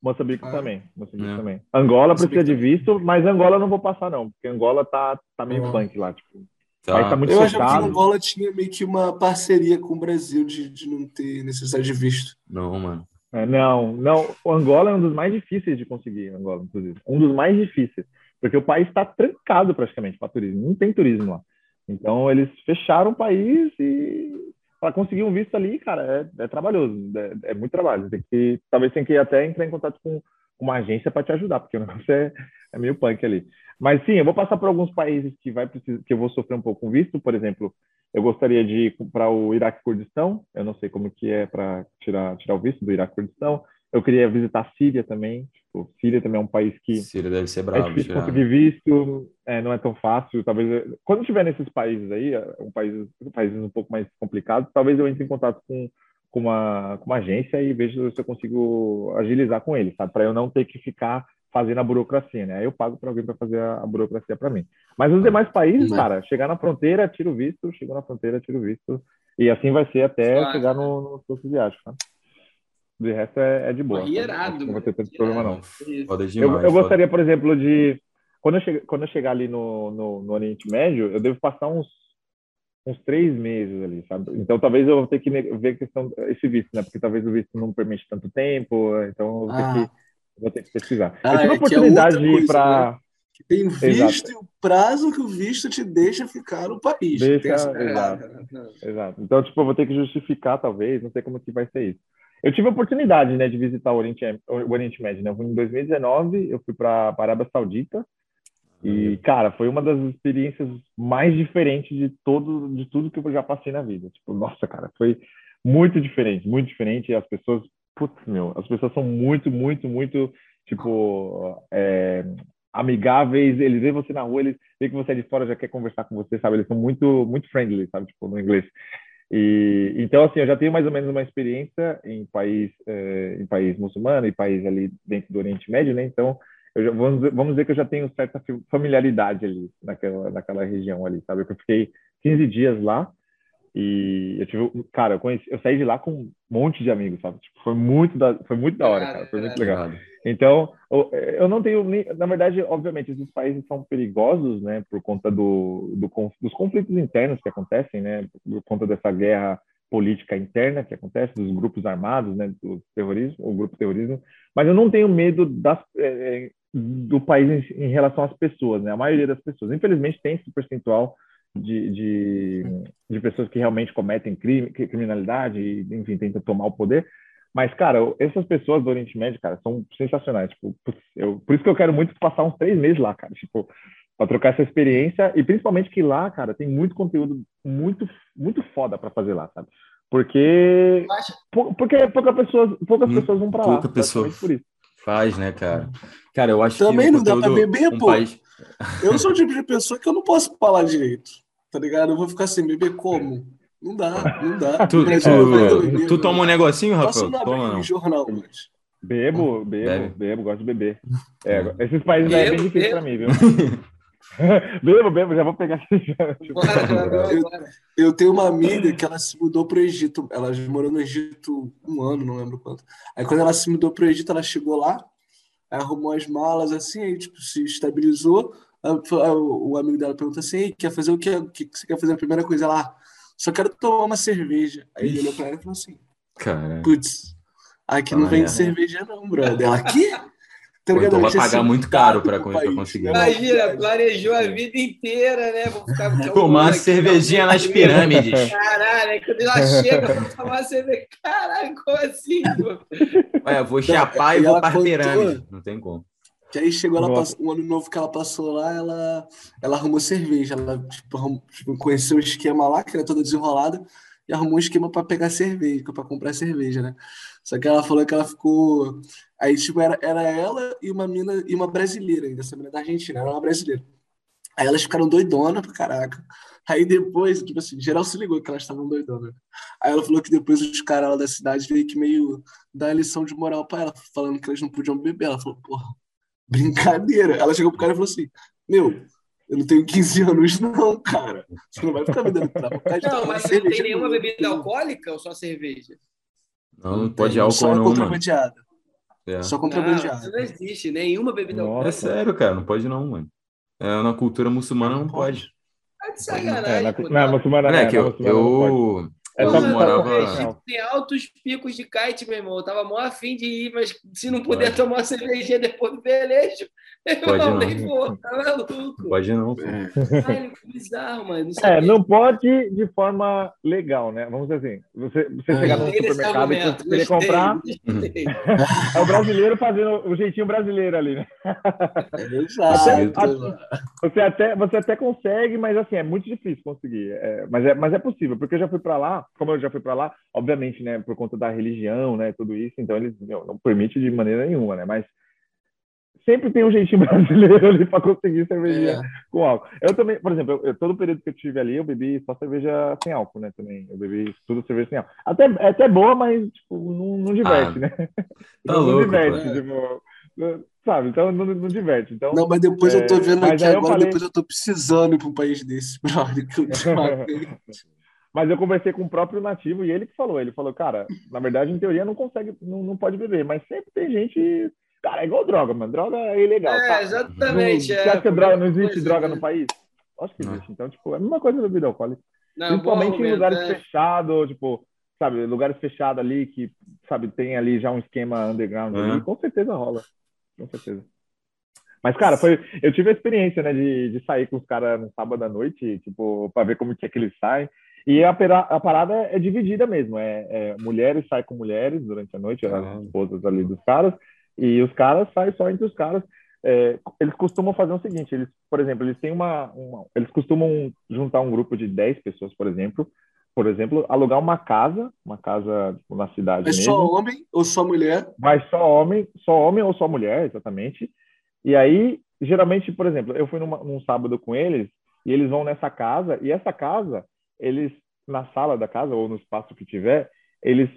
Moçambique ah. também. Moçambique é. também. Angola Moçambique precisa de visto, mas Angola não vou passar, não, porque Angola tá, tá meio ah. punk lá. Tipo, tá. tá muito Eu acho que Angola tinha meio que uma parceria com o Brasil de, de não ter necessidade de visto. Não, mano. É, não, não. O Angola é um dos mais difíceis de conseguir, Angola, inclusive. Um dos mais difíceis. Porque o país está trancado praticamente para turismo. Não tem turismo lá. Então, eles fecharam o país e para conseguir um visto ali, cara, é, é trabalhoso, é, é, muito trabalho. Tem que, talvez tem que até entrar em contato com uma agência para te ajudar, porque o negócio é, é meio punk ali. Mas sim, eu vou passar por alguns países que vai precisar, que eu vou sofrer um pouco com visto. Por exemplo, eu gostaria de ir para o Iraque Kurdistão. Eu não sei como que é para tirar tirar o visto do Iraque Kurdistão. Eu queria visitar a Síria também. Tipo, Síria também é um país que. Síria deve ser bravo. É difícil conseguir visto, é, não é tão fácil. Talvez. Quando estiver nesses países aí, é, um país, países um pouco mais complicados, talvez eu entre em contato com, com, uma, com uma agência e veja se eu consigo agilizar com eles, sabe? Para eu não ter que ficar fazendo a burocracia, né? Aí eu pago para alguém para fazer a, burocracia para mim. Mas os demais países, Mas... cara, chegar na fronteira, tira o visto, chegou na fronteira, tira o visto. E assim vai ser até claro. chegar no, no curso viático, tá? De resto é, é de boa. Irado, não vai ter tanto problema, não. Demais, eu, eu gostaria, por exemplo, de. Quando eu, che... quando eu chegar ali no, no, no, Oriente Médio, eu devo passar uns, uns três meses ali, sabe? Então talvez eu vou ter que ver a questão esse visto, né? Porque talvez o visto não permite tanto tempo, então eu vou ter, ah. que, vou ter que pesquisar. Ah, eu tive a é, é oportunidade é de ir para. Né? Tem visto Exato. e o prazo que o visto te deixa ficar no país. Deixa, exato, exato. Então, tipo, eu vou ter que justificar, talvez, não sei como que vai ser isso. Eu tive a oportunidade, né, de visitar o Oriente, o Oriente Médio, né? Em 2019, eu fui para a Arábia Saudita e, cara, foi uma das experiências mais diferentes de todo, de tudo que eu já passei na vida. Tipo, nossa, cara, foi muito diferente, muito diferente. E as pessoas, putz, meu, as pessoas são muito, muito, muito, tipo, é, amigáveis. Eles veem você na rua, eles veem que você é de fora, já quer conversar com você, sabe? Eles são muito, muito friendly, sabe? Tipo, no inglês. E então assim, eu já tenho mais ou menos uma experiência em país eh, em país muçulmano e país ali dentro do Oriente Médio, né? Então, eu já, vamos dizer, vamos dizer que eu já tenho certa familiaridade ali naquela naquela região ali, sabe? Eu fiquei 15 dias lá e eu tive, cara, eu conheci, eu saí de lá com um monte de amigos, sabe? Tipo, foi muito da, foi muito da hora, cara, foi muito legal. Então, eu não tenho, na verdade, obviamente, esses países são perigosos, né, por conta do, do, dos conflitos internos que acontecem, né, por conta dessa guerra política interna que acontece, dos grupos armados, né, do terrorismo, o grupo terrorismo, mas eu não tenho medo das, é, do país em, em, relação às pessoas, né, a maioria das pessoas. Infelizmente, tem esse percentual de, de, de pessoas que realmente cometem crime, criminalidade e, enfim, tentam tomar o poder, mas, cara, essas pessoas do Oriente Médio, cara, são sensacionais. Tipo, eu, por isso que eu quero muito passar uns três meses lá, cara. Tipo, para trocar essa experiência e principalmente que lá, cara, tem muito conteúdo muito, muito foda para fazer lá, sabe? Porque, porque poucas pessoas, poucas hum, pessoas vão para lá. Pouca pessoa por isso. faz, né, cara? Cara, eu acho Também que não dá para beber, um pô. País... Eu sou o tipo de pessoa que eu não posso falar direito, tá ligado? Eu vou ficar sem beber como? Não dá, não dá. tu, tu, tu, toma um negocinho, Rafael? Toma, não. jornal, mas... Bebo, bebo, Bebe. bebo, gosto de beber. É, esses países bebo, aí é bem difícil pra mim, viu? bebo, bebo, já vou pegar eu, eu tenho uma amiga que ela se mudou pro Egito. Ela morou no Egito um ano, não lembro quanto. Aí quando ela se mudou pro Egito, ela chegou lá, arrumou as malas assim, aí tipo, se estabilizou. O amigo dela perguntou assim: quer fazer o que? O que você quer fazer? A primeira coisa lá só quero tomar uma cerveja. Aí ele olhou pra ela e falou assim: Cara. Putz, aqui não vem cerveja, não, brother. Aqui? Tá então vai pagar muito caro para conseguir. Imagina, planejou a vida inteira, né? Vou ficar tomar uma cervejinha nas pirâmides. Caralho, aí quando ela chega, vou tomar cerveja. Caralho, como assim? Olha, vou chapar e, e vou para as pirâmides. Não tem como. Que aí chegou ela passou, um ano novo que ela passou lá, ela, ela arrumou cerveja. Ela tipo, tipo, conheceu o esquema lá, que era toda desenrolada, e arrumou um esquema para pegar cerveja, para comprar cerveja, né? Só que ela falou que ela ficou. Aí, tipo, era, era ela e uma mina e uma brasileira ainda, essa menina da Argentina, era uma brasileira. Aí elas ficaram doidonas pra caraca. Aí depois, tipo assim, geral se ligou que elas estavam doidonas. Aí ela falou que depois os caras lá da cidade veio que meio dar lição de moral pra ela, falando que elas não podiam beber. Ela falou, porra, brincadeira. Ela chegou pro cara e falou assim: Meu, eu não tenho 15 anos, não, cara. Você não vai ficar me dando trapo. Não, mas não tem nenhuma bebida alcoólica ou só cerveja? Não, não pode álcool só não. Contrabandeada. É. Só contrabandeada. Não, não existe nenhuma bebida alcoólica. É sério, cara, não pode não, mano. É, na cultura muçulmana não, pode. Tá de sacanagem. É, na, na muçulmana, é, que eu, eu, é morava... Tem altos picos de kite, meu irmão. Eu tava mó afim de ir, mas se não puder Pode. tomar cervejinha depois do velejo, Pode não, nem vou. Tá maluco? Pode não. Ai, bizarro, mano. Não é, não pode de forma legal, né? Vamos dizer assim. Você, você é. chegar no supermercado e você querer comprar. é o brasileiro fazendo o jeitinho brasileiro ali, né? Exato. você, até, você até consegue, mas assim, é muito difícil conseguir. É, mas, é, mas é possível, porque eu já fui para lá como eu já fui para lá, obviamente, né, por conta da religião, né, tudo isso, então eles meu, não permite de maneira nenhuma, né, mas sempre tem um jeitinho brasileiro ali para conseguir cerveja é. com álcool. Eu também, por exemplo, eu, eu, todo o período que eu tive ali, eu bebi só cerveja sem álcool, né, também. Eu bebi tudo cerveja sem álcool. Até, é até boa, mas, tipo, não, não diverte, ah, né? Tá não, louco, diverte, tipo, sabe? Então não, não, diverte. Então, não, mas depois é, eu tô vendo aqui agora, falei... depois eu tô precisando ir para um país desse, brother, que eu Mas eu conversei com o próprio nativo e ele que falou. Ele falou, cara, na verdade, em teoria, não consegue, não, não pode beber, mas sempre tem gente. Cara, é igual droga, mano. Droga é ilegal. É, tá? exatamente. Não, é, que droga, não existe droga no país? Acho que existe. Então, tipo, é a mesma coisa da bebida alcoólica. Não, Principalmente em lugares é. fechados, tipo, sabe, lugares fechados ali que, sabe, tem ali já um esquema underground ali, com certeza rola. Com certeza. Mas, cara, foi, eu tive a experiência, né, de, de sair com os caras no sábado à noite, tipo, para ver como que é que eles saem. E a, a parada é dividida mesmo. É, é, mulheres saem com mulheres durante a noite, as esposas ali dos caras, e os caras saem só entre os caras. É, eles costumam fazer o seguinte: eles, por exemplo, eles têm uma, uma, Eles costumam juntar um grupo de 10 pessoas, por exemplo. Por exemplo, alugar uma casa, uma casa tipo, na cidade. Mas mesmo. só homem ou só mulher? Mas só homem, só homem ou só mulher, exatamente. E aí, geralmente, por exemplo, eu fui numa, num sábado com eles, e eles vão nessa casa, e essa casa eles, na sala da casa ou no espaço que tiver, eles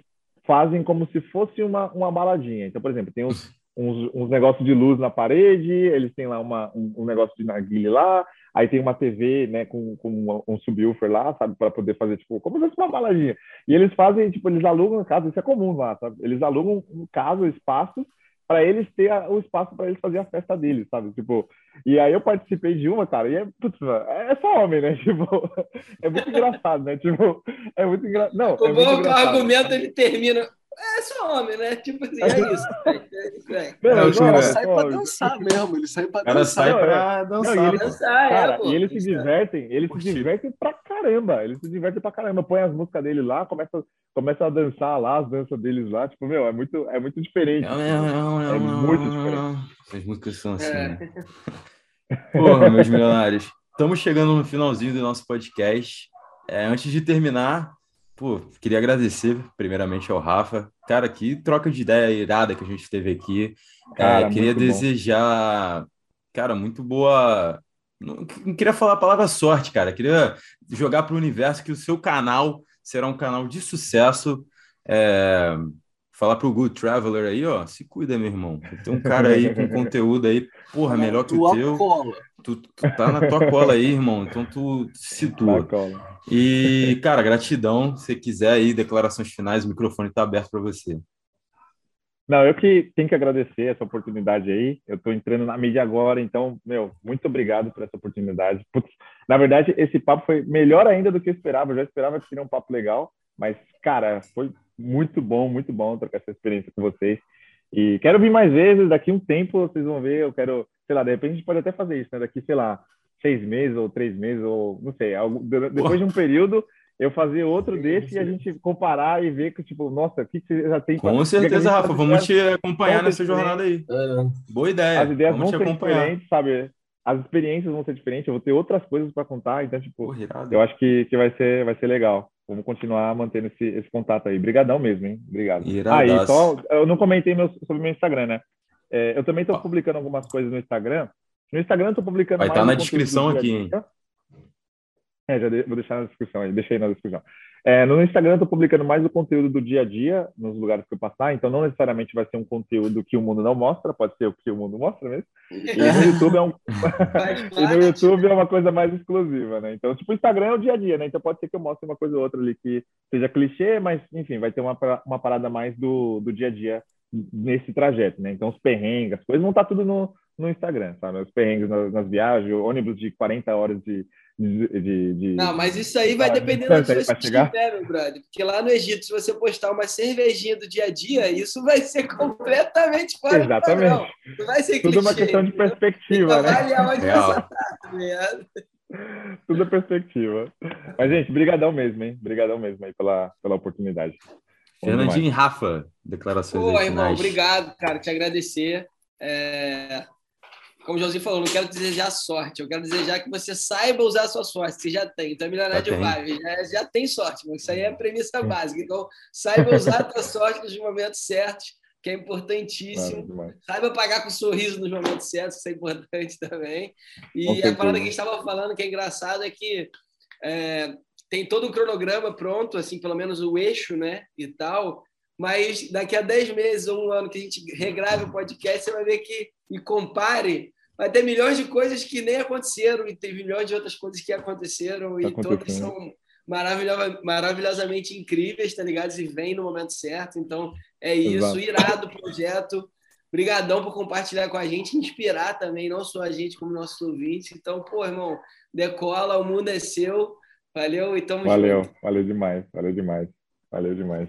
fazem como se fosse uma, uma baladinha. Então, por exemplo, tem uns, uns, uns negócios de luz na parede, eles têm lá uma, um, um negócio de narguile lá, aí tem uma TV, né, com, com um subwoofer lá, sabe, para poder fazer, tipo, como se fosse uma baladinha. E eles fazem, tipo, eles alugam casa, isso é comum lá, sabe? Eles alugam casa, espaços, para eles ter o espaço para eles fazer a festa deles, sabe? Tipo, e aí eu participei de uma, cara, e é, putz, é só homem, né? Tipo, é muito engraçado, né? Tipo, é muito engraçado. Não, o é bom que o argumento ele termina é só homem, né? Tipo assim, é isso. É isso não, não, o cara sai pra dançar mesmo, ele sai pra cara dançar. sai pra dançar. Não, e eles, dançar, cara, é, pô, e eles se divertem, eles se divertem pra caramba, eles se divertem pra caramba. Põe as músicas dele lá, começa, começa a dançar lá, as danças deles lá, tipo, meu, é muito, é muito diferente. Não, não, não, é muito diferente. As músicas são assim, é. né? Porra, meus milionários. Estamos chegando no finalzinho do nosso podcast. É, antes de terminar, Pô, queria agradecer primeiramente ao Rafa. Cara, que troca de ideia irada que a gente teve aqui. É, cara, é, queria desejar, bom. cara, muito boa. Não, não, queria falar a palavra sorte, cara. Queria jogar para o universo que o seu canal será um canal de sucesso. É, falar pro Good Traveler aí, ó, se cuida, meu irmão. Tem um cara aí com conteúdo aí, porra, melhor que o teu. Cola. Tu, tu tá na tua cola aí, irmão. Então tu se situa. E, cara, gratidão. Se quiser aí, declarações finais, o microfone está aberto para você. Não, eu que tenho que agradecer essa oportunidade aí. Eu estou entrando na mídia agora, então, meu, muito obrigado por essa oportunidade. Putz, na verdade, esse papo foi melhor ainda do que eu esperava. Eu já esperava que seria um papo legal, mas, cara, foi muito bom, muito bom trocar essa experiência com vocês. E quero vir mais vezes, daqui um tempo vocês vão ver, eu quero, sei lá, de repente a gente pode até fazer isso, né? Daqui, sei lá, seis meses ou três meses, ou não sei, algo, depois de um período eu fazer outro desse e a gente comparar e ver que, tipo, nossa, o que você já tem... Com certeza, Rafa, vamos te acompanhar nessa jornada aí. É. Boa ideia. As ideias vamos vão ser acompanhar. diferentes, sabe? As experiências vão ser diferentes, eu vou ter outras coisas para contar, então, tipo, Porra, eu acho que, que vai, ser, vai ser legal. Vamos continuar mantendo esse, esse contato aí. Obrigadão mesmo, hein? Obrigado. Iradaço. Ah, e só, eu não comentei meu, sobre meu Instagram, né? É, eu também estou publicando algumas coisas no Instagram. No Instagram eu estou publicando Vai estar tá na descrição aqui, hein? É, já de, vou deixar na descrição aí, deixei na descrição. É, no Instagram eu estou publicando mais o conteúdo do dia a dia, nos lugares que eu passar, então não necessariamente vai ser um conteúdo que o mundo não mostra, pode ser o que o mundo mostra mesmo. E no YouTube é um e no YouTube é uma coisa mais exclusiva, né? Então, tipo, o Instagram é o dia a dia, né? Então pode ser que eu mostre uma coisa ou outra ali que seja clichê, mas enfim, vai ter uma, uma parada mais do, do dia a dia nesse trajeto, né? Então os perrengues, as coisas vão estar tá tudo no, no Instagram, sabe? Os perrengues nas, nas viagens, ônibus de 40 horas de de, de, de, Não, mas isso aí vai depender do que você tiver, meu brother. Porque lá no Egito, se você postar uma cervejinha do dia a dia, isso vai ser completamente fora Exatamente. Não vai ser Tudo clichê, uma questão de perspectiva, né? Onde tá, tá Tudo é perspectiva. Mas, gente, brigadão mesmo, hein? Brigadão mesmo aí pela, pela oportunidade. Fernandinho e Rafa, declarações Pô, irmão, obrigado, cara. Te agradecer. É como o Joãozinho falou, não quero desejar sorte, eu quero desejar que você saiba usar a sua sorte, você já tem. Então, é milionário de vibe, já, já tem sorte, mas isso aí é a premissa básica. Então, saiba usar a sua sorte nos momentos certos, que é importantíssimo. Claro, saiba pagar com um sorriso nos momentos certos, isso é importante também. E a parada que a gente estava falando, que é engraçado, é que é, tem todo o cronograma pronto, assim, pelo menos o eixo, né, e tal, mas daqui a 10 meses ou um ano que a gente regrave o podcast, você vai ver que, e compare, vai ter milhões de coisas que nem aconteceram e tem milhões de outras coisas que aconteceram tá e todas são maravilhosa, maravilhosamente incríveis, tá ligado? E vem no momento certo. Então, é isso. Exato. Irado projeto. Obrigadão por compartilhar com a gente, inspirar também, não só a gente, como nossos ouvintes. Então, pô, irmão, decola, o mundo é seu. Valeu e tamo Valeu, junto. valeu demais, valeu demais, valeu demais.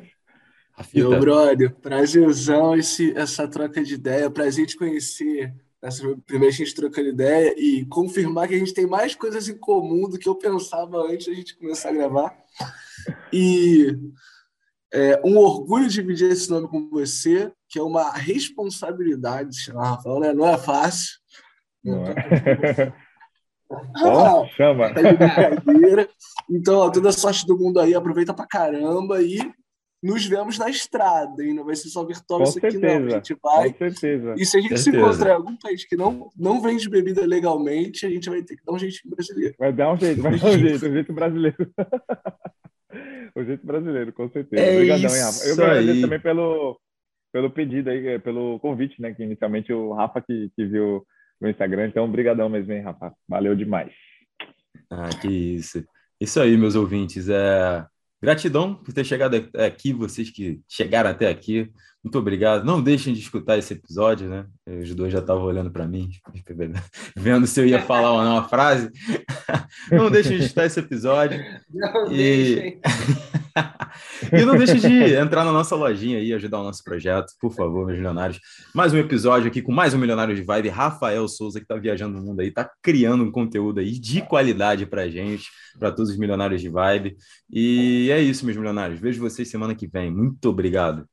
Meu brother, prazerzão esse, essa troca de ideia, prazer te conhecer essa primeira a gente trocando ideia e confirmar que a gente tem mais coisas em comum do que eu pensava antes da gente começar a gravar. E é um orgulho dividir esse nome com você, que é uma responsabilidade chamar Rafael, né? Não é fácil. Não é. Ah, chama. Tá então, ó, toda a sorte do mundo aí, aproveita pra caramba e nos vemos na estrada, e não vai ser só virtual isso aqui, não. A gente vai. Com certeza. E se a gente certeza. se encontrar em algum país que não, não vende bebida legalmente, a gente vai ter que dar um jeitinho brasileiro. Vai dar um jeito, vai dar um jeito, um jeito brasileiro. o jeito brasileiro, com certeza. É Obrigadão, hein, Rafa. Eu agradeço também pelo, pelo pedido aí, pelo convite, né? Que inicialmente o Rafa que, que viu no Instagram. Então, obrigadão mesmo, hein, Rafa. Valeu demais. Ah, que isso. Isso aí, meus ouvintes. É Gratidão por ter chegado aqui, vocês que chegaram até aqui. Muito obrigado. Não deixem de escutar esse episódio, né? Os dois já estavam olhando para mim, vendo se eu ia falar ou não a frase. Não deixem de escutar esse episódio. Não e... deixem. e não deixe de entrar na nossa lojinha e ajudar o nosso projeto, por favor, meus milionários. Mais um episódio aqui com mais um Milionário de Vibe. Rafael Souza, que está viajando no mundo aí, está criando um conteúdo aí de qualidade para gente, para todos os milionários de Vibe. E é isso, meus milionários. Vejo vocês semana que vem. Muito obrigado.